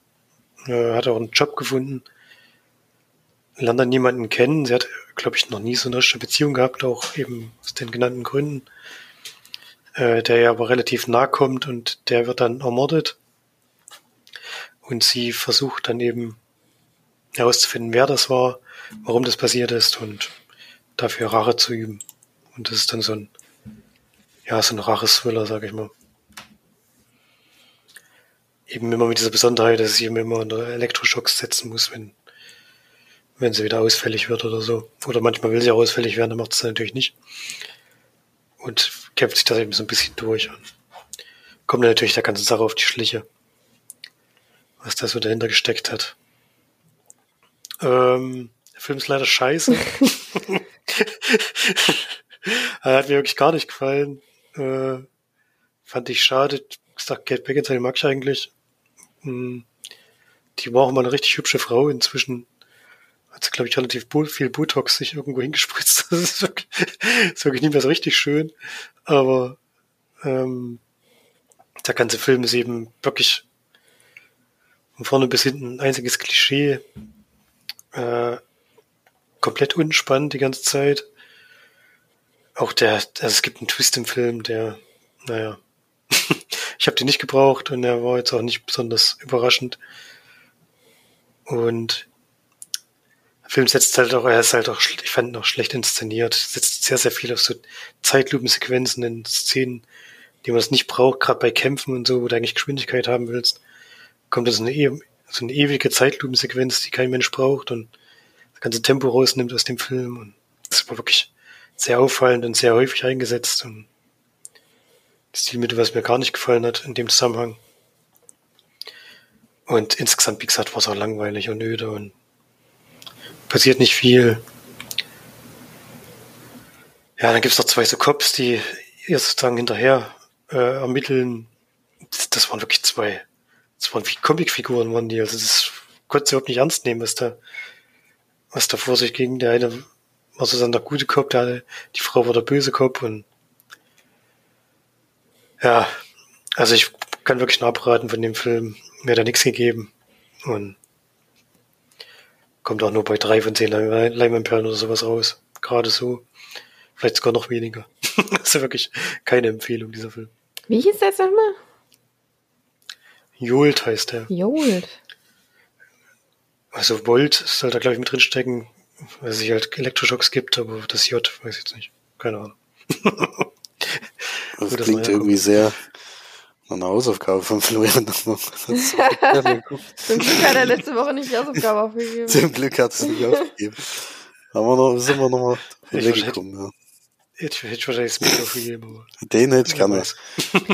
äh, hat auch einen Job gefunden. Lernt dann jemanden kennen. Sie hat, glaube ich, noch nie so eine richtige Beziehung gehabt, auch eben aus den genannten Gründen. Äh, der ja aber relativ nah kommt und der wird dann ermordet. Und sie versucht dann eben herauszufinden, wer das war, warum das passiert ist und dafür Rache zu üben. Und das ist dann so ein, ja, so ein Rache-Thriller, sag ich mal. Eben immer mit dieser Besonderheit, dass sie immer unter Elektroschocks setzen muss, wenn, wenn sie wieder ausfällig wird oder so. Oder manchmal will sie auch ausfällig werden, dann macht sie natürlich nicht. Und kämpft sich da eben so ein bisschen durch und kommt dann natürlich der ganzen Sache auf die Schliche. Was da so dahinter gesteckt hat. Ähm, der Film ist leider scheiße. er hat mir wirklich gar nicht gefallen. Äh, fand ich schade. Ich gesagt, Kate Beckinsale mag ich eigentlich. Hm, die war auch mal eine richtig hübsche Frau. Inzwischen hat glaube ich, relativ viel Botox sich irgendwo hingespritzt. Das ist wirklich, ist wirklich nicht mehr so richtig schön. Aber ähm, der ganze Film ist eben wirklich von vorne bis hinten ein einziges Klischee. Äh, komplett unspannend die ganze Zeit. Auch der, also es gibt einen Twist im Film, der, naja, ich habe den nicht gebraucht und der war jetzt auch nicht besonders überraschend. Und Film setzt halt auch, er ist halt auch, ich fand auch schlecht inszeniert, setzt sehr, sehr viel auf so Zeitlupensequenzen in Szenen, die man es nicht braucht, gerade bei Kämpfen und so, wo du eigentlich Geschwindigkeit haben willst. Kommt das eine, so eine ewige Zeitlupensequenz, die kein Mensch braucht und das ganze Tempo rausnimmt aus dem Film. Und das war wirklich sehr auffallend und sehr häufig eingesetzt. Und das Stilmittel, was mir gar nicht gefallen hat in dem Zusammenhang. Und insgesamt, wie gesagt, war es auch langweilig und öde und passiert nicht viel. Ja, dann gibt's noch zwei so Cops, die ihr sozusagen hinterher äh, ermitteln. Das, das, waren wirklich zwei, das waren wie Comicfiguren, waren die. Also das konnte sie überhaupt nicht ernst nehmen, was da, was da vor sich ging. Der eine war sozusagen der gute Kopf, der, die Frau war der böse Kopf und ja, also ich kann wirklich nur abraten von dem Film. Mir hat da nichts gegeben. Und kommt auch nur bei drei von zehn Leimanperlen oder sowas raus. Gerade so. Vielleicht sogar noch weniger. das ist wirklich keine Empfehlung, dieser Film. Wie hieß der jetzt nochmal? Jolt heißt der. Jolt. Also Volt soll da, glaube ich, mit drinstecken, weil es sich halt Elektroschocks gibt, aber das J weiß ich jetzt nicht. Keine Ahnung. das klingt irgendwie sehr eine Hausaufgabe von Florian. Zum Glück hat er letzte Woche nicht die Hausaufgabe aufgegeben. Zum Glück hat es nicht aufgegeben. Haben wir noch, sind wir noch mal weggekommen, ja. Hätte ich wahrscheinlich das Mikro aufgegeben. Aber den hätte ich gerne.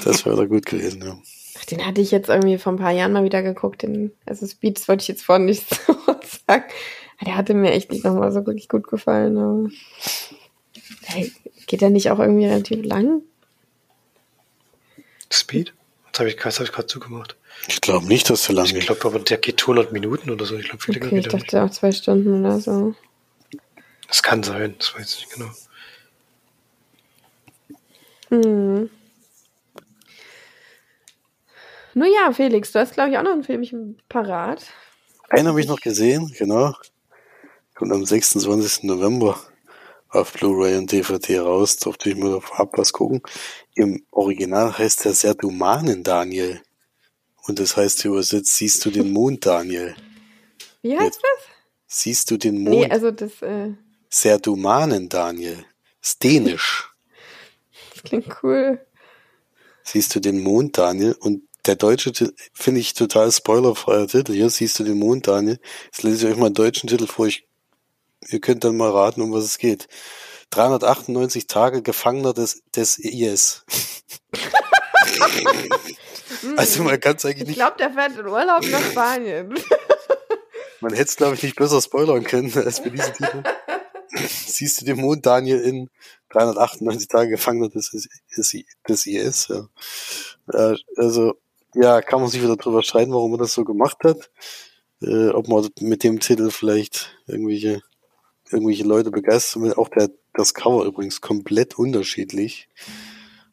Das wäre gut gewesen, ja. Ach, den hatte ich jetzt irgendwie vor ein paar Jahren mal wieder geguckt. Den, also Speeds wollte ich jetzt vorhin nicht so sagen. Der hatte mir echt nicht nochmal so wirklich gut gefallen. Aber geht der nicht auch irgendwie relativ lang? Speed? Das habe ich, hab ich gerade zugemacht. Ich glaube nicht, dass so lange Ich glaube aber, der geht 100 Minuten oder so. Ich glaube, viel okay, Ich dachte nicht. auch zwei Stunden oder so. Das kann sein, das weiß ich nicht genau. Hm. Nun ja, Felix, du hast, glaube ich, auch noch einen Film parat. Einen habe ich noch gesehen, genau. Kommt am 26. November auf Blu-ray und DVD raus. Durfte ich mir vorab was gucken. Im Original heißt der Serdumanen Daniel. Und das heißt übersetzt, siehst du den Mond, Daniel. Wie heißt das? Siehst du den Mond? Nee, also das, äh... Serdumanen Daniel. Stenisch. Das klingt cool. Siehst du den Mond, Daniel? Und der deutsche Titel, finde ich total spoilerfreier Titel. Hier siehst du den Mond, Daniel. Jetzt lese ich euch mal einen deutschen Titel vor. Ich, ihr könnt dann mal raten, um was es geht. 398 Tage Gefangener des, des IS. also man kann es eigentlich nicht. Ich glaube, der fährt in Urlaub nach Spanien. man hätte es, glaube ich, nicht besser spoilern können als für diesen Titel. Siehst du den Mond, Daniel, in 398 Tage Gefangener des, des, des IS. Ja. Also, ja, kann man sich wieder drüber streiten, warum man das so gemacht hat. Äh, ob man mit dem Titel vielleicht irgendwelche, irgendwelche Leute begeistert will. Auch der, das Cover übrigens komplett unterschiedlich.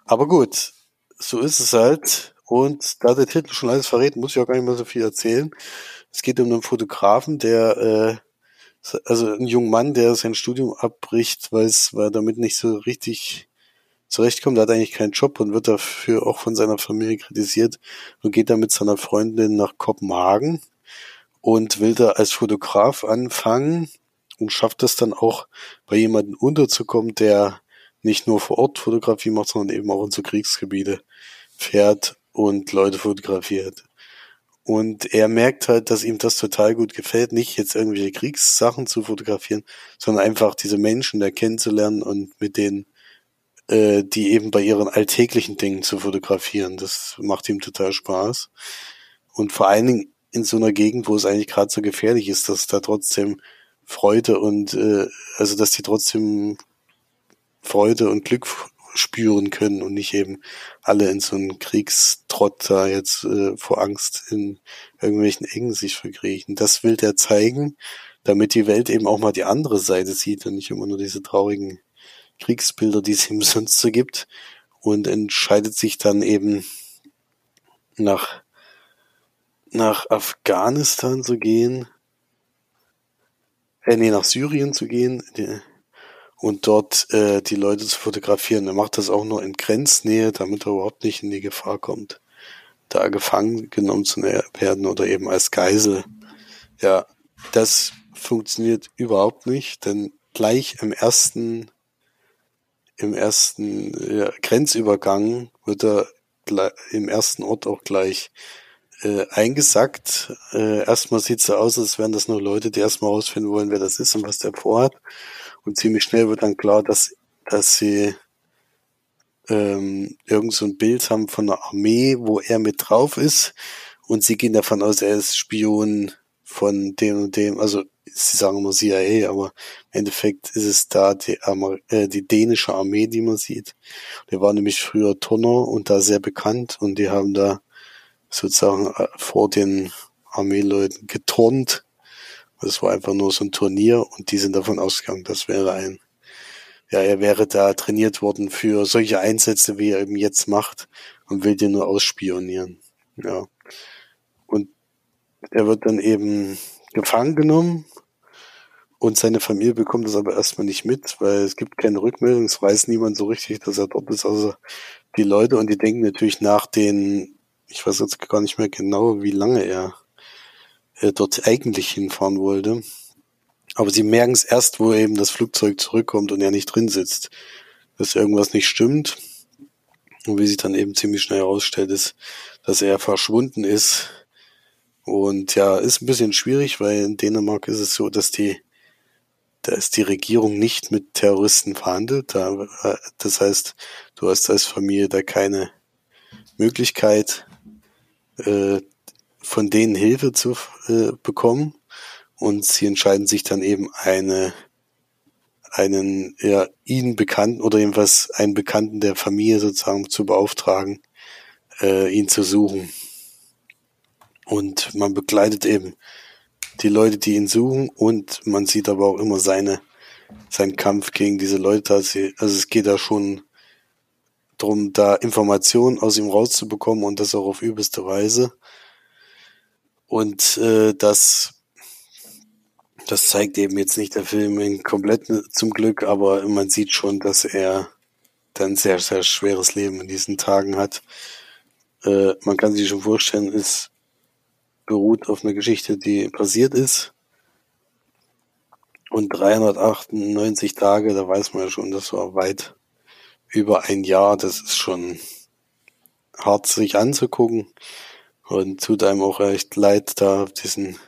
Aber gut, so ist es halt. Und da der Titel schon alles verrät, muss ich auch gar nicht mehr so viel erzählen. Es geht um einen Fotografen, der äh, also ein junger Mann, der sein Studium abbricht, weil es, weil er damit nicht so richtig zurechtkommt. Er hat eigentlich keinen Job und wird dafür auch von seiner Familie kritisiert und geht dann mit seiner Freundin nach Kopenhagen und will da als Fotograf anfangen und schafft es dann auch bei jemandem unterzukommen, der nicht nur vor Ort Fotografie macht, sondern eben auch in so Kriegsgebiete fährt und Leute fotografiert. Und er merkt halt, dass ihm das total gut gefällt, nicht jetzt irgendwelche Kriegssachen zu fotografieren, sondern einfach diese Menschen da kennenzulernen und mit denen, äh, die eben bei ihren alltäglichen Dingen zu fotografieren. Das macht ihm total Spaß. Und vor allen Dingen in so einer Gegend, wo es eigentlich gerade so gefährlich ist, dass da trotzdem Freude und äh, also dass die trotzdem Freude und Glück spüren können und nicht eben alle in so einen Kriegstrott da jetzt äh, vor Angst in irgendwelchen Engen sich verkriechen. Das will der zeigen, damit die Welt eben auch mal die andere Seite sieht und nicht immer nur diese traurigen Kriegsbilder, die es ihm sonst so gibt und entscheidet sich dann eben nach nach Afghanistan zu gehen, äh, nee, nach Syrien zu gehen, und dort äh, die Leute zu fotografieren. Er macht das auch nur in Grenznähe, damit er überhaupt nicht in die Gefahr kommt, da gefangen genommen zu werden oder eben als Geisel. Ja, das funktioniert überhaupt nicht, denn gleich im ersten im ersten ja, Grenzübergang wird er im ersten Ort auch gleich äh, eingesackt. Äh, erstmal sieht es so aus, als wären das nur Leute, die erstmal rausfinden wollen, wer das ist und was der vorhat. Und ziemlich schnell wird dann klar, dass, dass sie ähm, irgend so ein Bild haben von einer Armee, wo er mit drauf ist. Und sie gehen davon aus, er ist Spion von dem und dem. Also sie sagen immer CIA, aber im Endeffekt ist es da die, äh, die dänische Armee, die man sieht. Der war nämlich früher Turner und da sehr bekannt und die haben da sozusagen äh, vor den Armeeleuten geturnt das war einfach nur so ein Turnier und die sind davon ausgegangen, das wäre ein, ja, er wäre da trainiert worden für solche Einsätze, wie er eben jetzt macht und will den nur ausspionieren. Ja. Und er wird dann eben gefangen genommen und seine Familie bekommt das aber erstmal nicht mit, weil es gibt keine Rückmeldung, es weiß niemand so richtig, dass er dort ist, außer die Leute und die denken natürlich nach den, ich weiß jetzt gar nicht mehr genau, wie lange er äh, dort eigentlich hinfahren wollte. Aber sie merken es erst, wo eben das Flugzeug zurückkommt und er nicht drin sitzt, dass irgendwas nicht stimmt. Und wie sich dann eben ziemlich schnell herausstellt, ist, dass er verschwunden ist. Und ja, ist ein bisschen schwierig, weil in Dänemark ist es so, dass die, dass die Regierung nicht mit Terroristen verhandelt. Da, äh, das heißt, du hast als Familie da keine Möglichkeit, äh, von denen Hilfe zu äh, bekommen und sie entscheiden sich dann eben eine einen ja ihnen bekannten oder jedenfalls einen Bekannten der Familie sozusagen zu beauftragen, äh, ihn zu suchen. Und man begleitet eben die Leute, die ihn suchen und man sieht aber auch immer seine seinen Kampf gegen diese Leute. Also es geht da schon darum, da Informationen aus ihm rauszubekommen und das auch auf übelste Weise. Und äh, das, das zeigt eben jetzt nicht der Film in komplett zum Glück, aber man sieht schon, dass er dann sehr, sehr schweres Leben in diesen Tagen hat. Äh, man kann sich schon vorstellen, es beruht auf einer Geschichte, die passiert ist. Und 398 Tage, da weiß man ja schon, das war weit über ein Jahr. Das ist schon hart sich anzugucken. Und tut einem auch echt leid, da diesen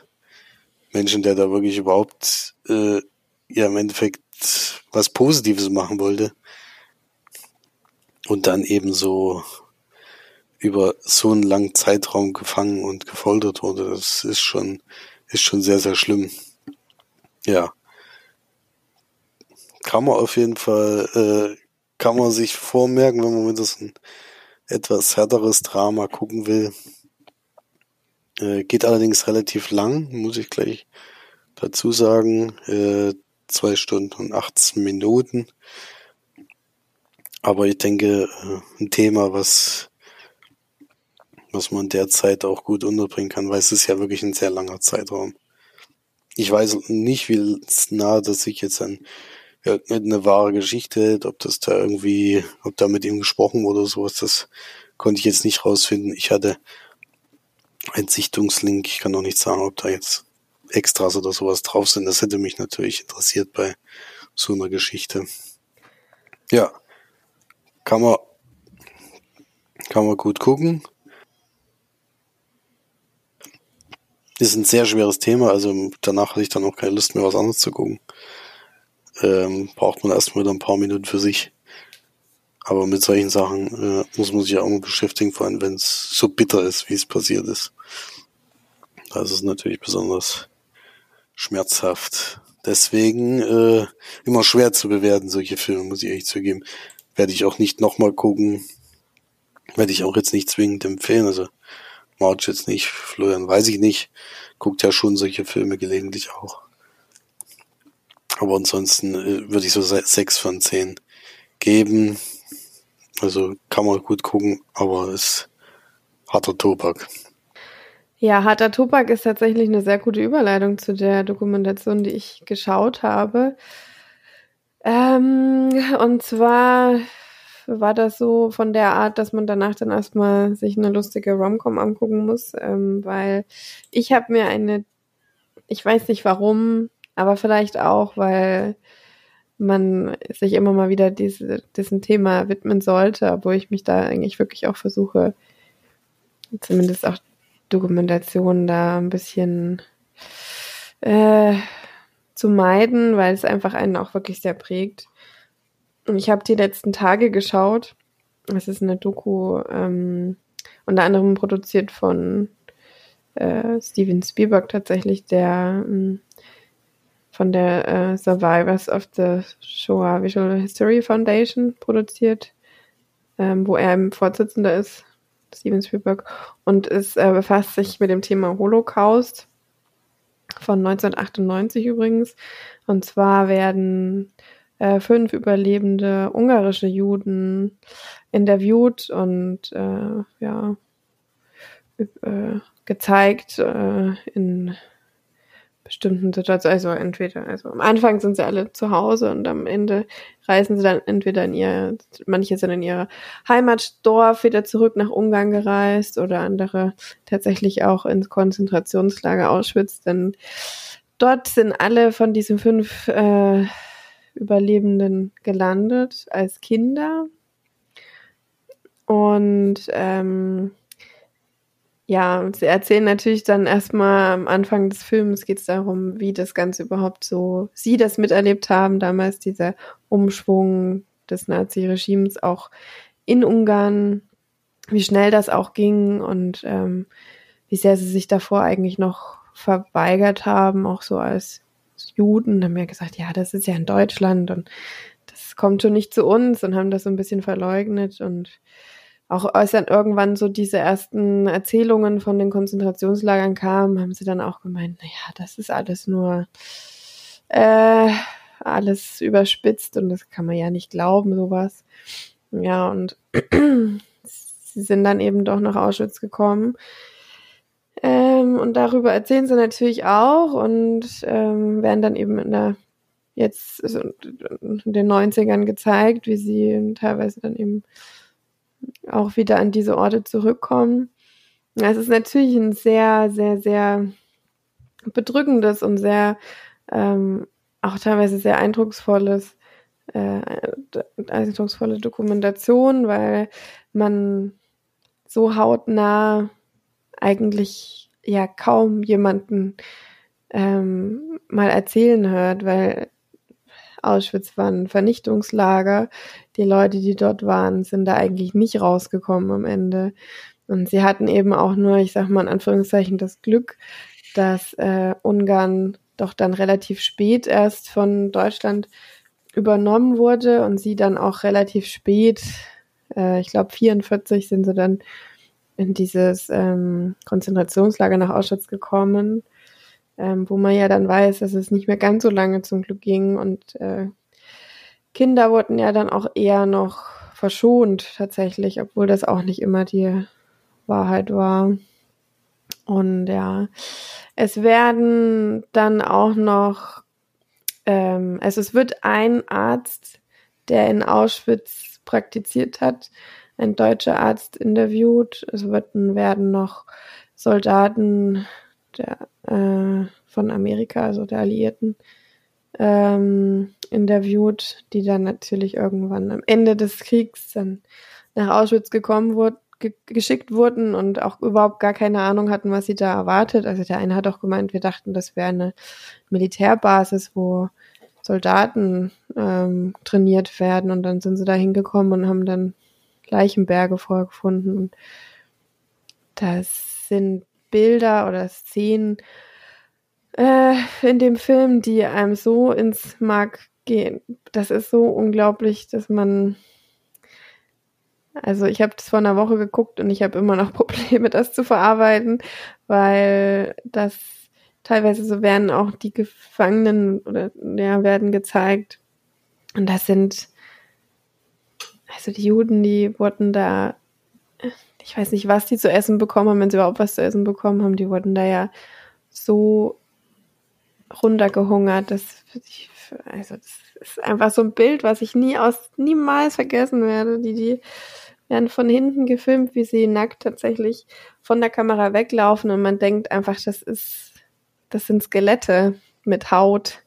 Menschen, der da wirklich überhaupt äh, ja im Endeffekt was Positives machen wollte. Und dann eben so über so einen langen Zeitraum gefangen und gefoltert wurde. Das ist schon, ist schon sehr, sehr schlimm. Ja. Kann man auf jeden Fall, äh, kann man sich vormerken, wenn man mit so ein etwas härteres Drama gucken will. Äh, geht allerdings relativ lang, muss ich gleich dazu sagen. Äh, zwei Stunden und 18 Minuten. Aber ich denke, äh, ein Thema, was, was man derzeit auch gut unterbringen kann, weil es ist ja wirklich ein sehr langer Zeitraum. Ich weiß nicht, wie nah das sich jetzt an irgendeine wahre Geschichte, ob das da irgendwie, ob da mit ihm gesprochen wurde oder sowas, das konnte ich jetzt nicht rausfinden. Ich hatte einen Sichtungslink, ich kann noch nicht sagen, ob da jetzt Extras oder sowas drauf sind. Das hätte mich natürlich interessiert bei so einer Geschichte. Ja, kann man, kann man gut gucken. ist ein sehr schweres Thema, also danach hatte ich dann auch keine Lust mehr, was anderes zu gucken. Ähm, braucht man erstmal wieder ein paar Minuten für sich. Aber mit solchen Sachen äh, muss man sich auch mal beschäftigen, vor allem wenn es so bitter ist, wie es passiert ist. Das ist natürlich besonders schmerzhaft. Deswegen äh, immer schwer zu bewerten, solche Filme, muss ich echt zugeben. Werde ich auch nicht nochmal gucken. Werde ich auch jetzt nicht zwingend empfehlen. Also March jetzt nicht, Florian weiß ich nicht. Guckt ja schon solche Filme gelegentlich auch. Aber ansonsten äh, würde ich so sechs von zehn geben. Also kann man gut gucken, aber ist harter Tobak. Ja, harter Tobak ist tatsächlich eine sehr gute Überleitung zu der Dokumentation, die ich geschaut habe. Ähm, und zwar war das so von der Art, dass man danach dann erstmal sich eine lustige Romcom angucken muss, ähm, weil ich habe mir eine, ich weiß nicht warum, aber vielleicht auch, weil man sich immer mal wieder diese, diesem Thema widmen sollte, obwohl ich mich da eigentlich wirklich auch versuche, zumindest auch Dokumentationen da ein bisschen äh, zu meiden, weil es einfach einen auch wirklich sehr prägt. Ich habe die letzten Tage geschaut. Es ist eine Doku, ähm, unter anderem produziert von äh, Steven Spielberg tatsächlich, der ähm, von der äh, Survivors of the Shoah Visual History Foundation produziert, ähm, wo er im Vorsitzender ist, Steven Spielberg, und es äh, befasst sich mit dem Thema Holocaust von 1998 übrigens. Und zwar werden äh, fünf überlebende ungarische Juden interviewt und äh, ja äh, gezeigt äh, in bestimmten Situationen. Also entweder, also am Anfang sind sie alle zu Hause und am Ende reisen sie dann entweder in ihr, manche sind in ihr Heimatdorf wieder zurück nach Ungarn gereist oder andere tatsächlich auch ins Konzentrationslager Auschwitz, denn dort sind alle von diesen fünf äh, Überlebenden gelandet als Kinder. Und ähm, ja, sie erzählen natürlich dann erstmal am Anfang des Films geht es darum, wie das Ganze überhaupt so, sie das miterlebt haben, damals dieser Umschwung des Nazi-Regimes auch in Ungarn, wie schnell das auch ging und ähm, wie sehr sie sich davor eigentlich noch verweigert haben, auch so als Juden, haben ja gesagt, ja, das ist ja in Deutschland und das kommt schon nicht zu uns und haben das so ein bisschen verleugnet und auch als dann irgendwann so diese ersten Erzählungen von den Konzentrationslagern kamen, haben sie dann auch gemeint, naja, das ist alles nur äh, alles überspitzt und das kann man ja nicht glauben, sowas. Ja, und sie sind dann eben doch nach Auschwitz gekommen ähm, und darüber erzählen sie natürlich auch und ähm, werden dann eben in der jetzt also in den 90ern gezeigt, wie sie teilweise dann eben auch wieder an diese Orte zurückkommen. Es ist natürlich ein sehr, sehr, sehr bedrückendes und sehr ähm, auch teilweise sehr eindrucksvolles, äh, eindrucksvolle Dokumentation, weil man so hautnah eigentlich ja kaum jemanden ähm, mal erzählen hört, weil Auschwitz war ein Vernichtungslager. Die Leute, die dort waren, sind da eigentlich nicht rausgekommen am Ende. Und sie hatten eben auch nur, ich sag mal in Anführungszeichen, das Glück, dass äh, Ungarn doch dann relativ spät erst von Deutschland übernommen wurde und sie dann auch relativ spät, äh, ich glaube 44 sind sie dann in dieses ähm, Konzentrationslager nach Auschwitz gekommen, ähm, wo man ja dann weiß, dass es nicht mehr ganz so lange zum Glück ging und äh, Kinder wurden ja dann auch eher noch verschont tatsächlich, obwohl das auch nicht immer die Wahrheit war. Und ja, es werden dann auch noch ähm, also es wird ein Arzt, der in Auschwitz praktiziert hat, ein deutscher Arzt interviewt. Es wird, werden noch Soldaten der, äh, von Amerika, also der Alliierten, ähm, interviewt, die dann natürlich irgendwann am Ende des Kriegs dann nach Auschwitz gekommen wurden, ge geschickt wurden und auch überhaupt gar keine Ahnung hatten, was sie da erwartet. Also der eine hat auch gemeint, wir dachten, das wäre eine Militärbasis, wo Soldaten ähm, trainiert werden und dann sind sie da hingekommen und haben dann Leichenberge vorgefunden und das sind Bilder oder Szenen äh, in dem Film, die einem so ins Mark gehen. Das ist so unglaublich, dass man also ich habe das vor einer Woche geguckt und ich habe immer noch Probleme, das zu verarbeiten, weil das teilweise so werden auch die Gefangenen oder ja, werden gezeigt. Und das sind also die Juden, die wurden da, ich weiß nicht, was die zu essen bekommen haben, wenn sie überhaupt was zu essen bekommen haben, die wurden da ja so runtergehungert, ich, also das ist einfach so ein Bild, was ich nie aus niemals vergessen werde. Die, die werden von hinten gefilmt, wie sie nackt tatsächlich von der Kamera weglaufen und man denkt einfach, das ist, das sind Skelette mit Haut.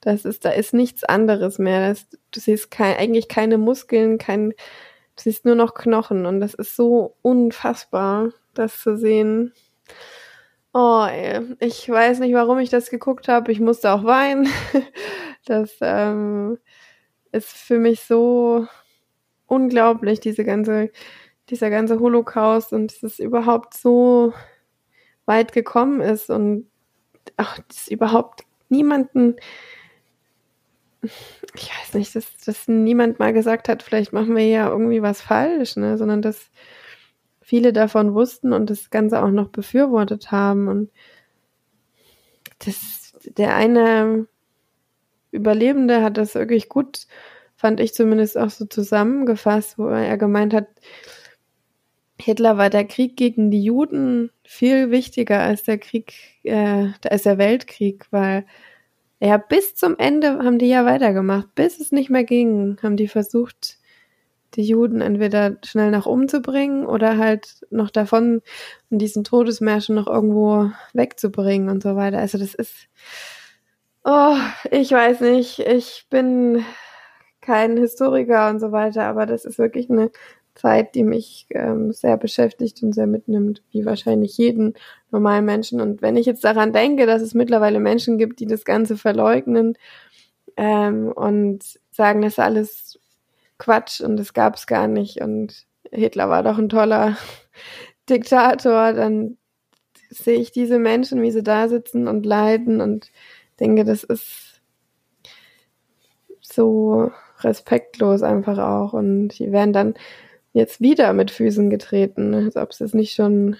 Das ist, da ist nichts anderes mehr. Das, du siehst kein, eigentlich keine Muskeln, kein, du siehst nur noch Knochen und das ist so unfassbar, das zu sehen. Oh, ey. ich weiß nicht, warum ich das geguckt habe. Ich musste auch weinen. Das ähm, ist für mich so unglaublich, diese ganze, dieser ganze Holocaust und dass es überhaupt so weit gekommen ist und auch dass überhaupt niemanden, ich weiß nicht, dass, dass niemand mal gesagt hat, vielleicht machen wir ja irgendwie was falsch, ne, sondern dass viele davon wussten und das Ganze auch noch befürwortet haben. Und das, der eine Überlebende hat das wirklich gut fand ich zumindest auch so zusammengefasst, wo er gemeint hat, Hitler war der Krieg gegen die Juden viel wichtiger als der Krieg, äh, als der Weltkrieg, weil ja bis zum Ende haben die ja weitergemacht, bis es nicht mehr ging, haben die versucht, die Juden entweder schnell nach umzubringen oder halt noch davon in diesen Todesmärschen noch irgendwo wegzubringen und so weiter. Also das ist, oh, ich weiß nicht, ich bin kein Historiker und so weiter, aber das ist wirklich eine Zeit, die mich ähm, sehr beschäftigt und sehr mitnimmt, wie wahrscheinlich jeden normalen Menschen. Und wenn ich jetzt daran denke, dass es mittlerweile Menschen gibt, die das Ganze verleugnen ähm, und sagen, das ist alles Quatsch und das gab es gar nicht und Hitler war doch ein toller Diktator, dann sehe ich diese Menschen, wie sie da sitzen und leiden und denke, das ist so respektlos einfach auch. Und die werden dann jetzt wieder mit Füßen getreten, als ob sie es nicht schon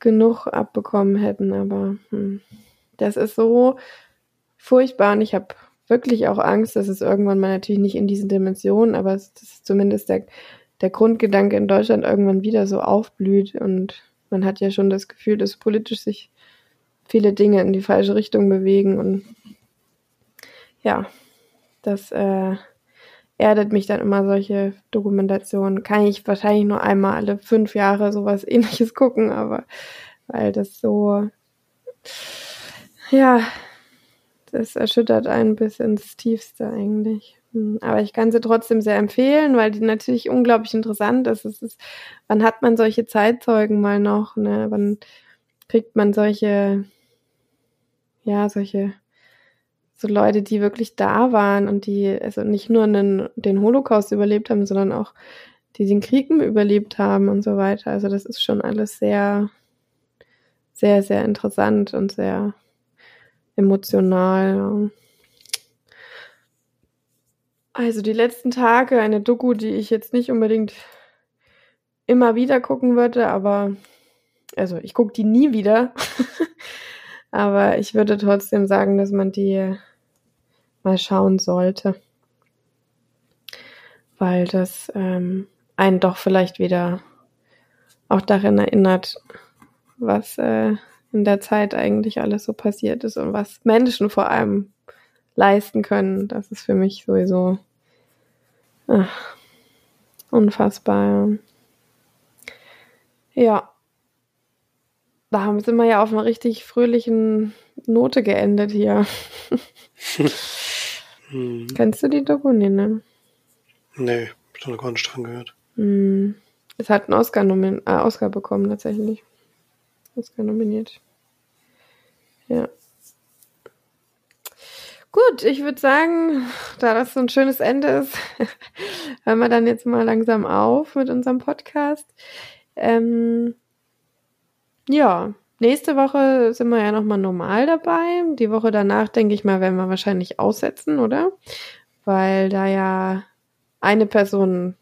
genug abbekommen hätten. Aber hm, das ist so furchtbar und ich habe wirklich auch Angst, dass es irgendwann mal natürlich nicht in diesen Dimensionen, aber es ist zumindest der, der Grundgedanke in Deutschland irgendwann wieder so aufblüht und man hat ja schon das Gefühl, dass politisch sich viele Dinge in die falsche Richtung bewegen und ja, das äh, erdet mich dann immer solche Dokumentationen. Kann ich wahrscheinlich nur einmal alle fünf Jahre sowas ähnliches gucken, aber weil das so, ja, das erschüttert einen bis ins Tiefste eigentlich. Hm, aber ich kann sie trotzdem sehr empfehlen, weil die natürlich unglaublich interessant ist. Es ist, wann hat man solche Zeitzeugen mal noch, ne? Wann kriegt man solche, ja, solche so Leute, die wirklich da waren und die also nicht nur einen, den Holocaust überlebt haben, sondern auch die den Krieg überlebt haben und so weiter. Also das ist schon alles sehr, sehr, sehr interessant und sehr emotional. Also die letzten Tage, eine Doku, die ich jetzt nicht unbedingt immer wieder gucken würde, aber also ich gucke die nie wieder. Aber ich würde trotzdem sagen, dass man die mal schauen sollte. Weil das ähm, einen doch vielleicht wieder auch daran erinnert, was äh, in der Zeit eigentlich alles so passiert ist und was Menschen vor allem leisten können. Das ist für mich sowieso ach, unfassbar. Ja. Da sind wir ja auf einer richtig fröhlichen Note geendet hier. hm. Kennst du die Doku? Nee, ne? Nee, hab ich noch gar nicht dran gehört. Hm. Es hat einen Oscar, äh, Oscar bekommen, tatsächlich. Oscar nominiert. Ja. Gut, ich würde sagen, da das so ein schönes Ende ist, hören wir dann jetzt mal langsam auf mit unserem Podcast. Ähm, ja, nächste Woche sind wir ja nochmal normal dabei. Die Woche danach, denke ich mal, werden wir wahrscheinlich aussetzen, oder? Weil da ja eine Person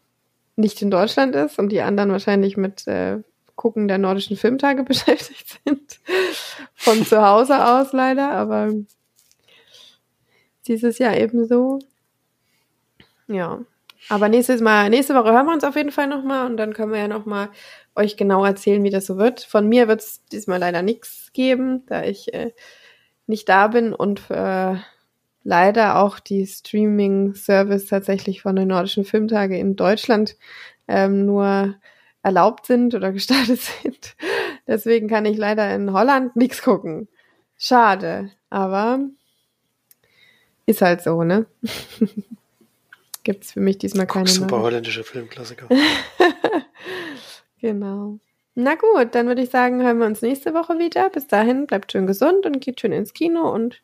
nicht in Deutschland ist und die anderen wahrscheinlich mit äh, Gucken der nordischen Filmtage beschäftigt sind. Von zu Hause aus leider, aber dieses Jahr ebenso. Ja. Aber nächstes Mal, nächste Woche hören wir uns auf jeden Fall nochmal und dann können wir ja nochmal euch genau erzählen, wie das so wird. Von mir wird es diesmal leider nichts geben, da ich äh, nicht da bin und äh, leider auch die Streaming-Service tatsächlich von den Nordischen Filmtage in Deutschland ähm, nur erlaubt sind oder gestartet sind. Deswegen kann ich leider in Holland nichts gucken. Schade, aber ist halt so, ne? Gibt's für mich diesmal keine Super holländische Filmklassiker. genau. Na gut, dann würde ich sagen, hören wir uns nächste Woche wieder. Bis dahin, bleibt schön gesund und geht schön ins Kino und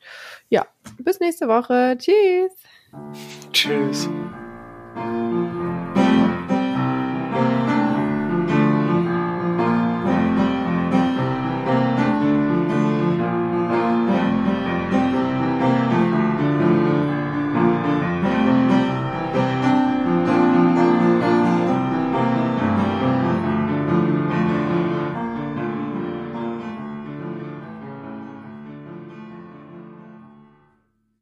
ja, bis nächste Woche. Tschüss. Tschüss.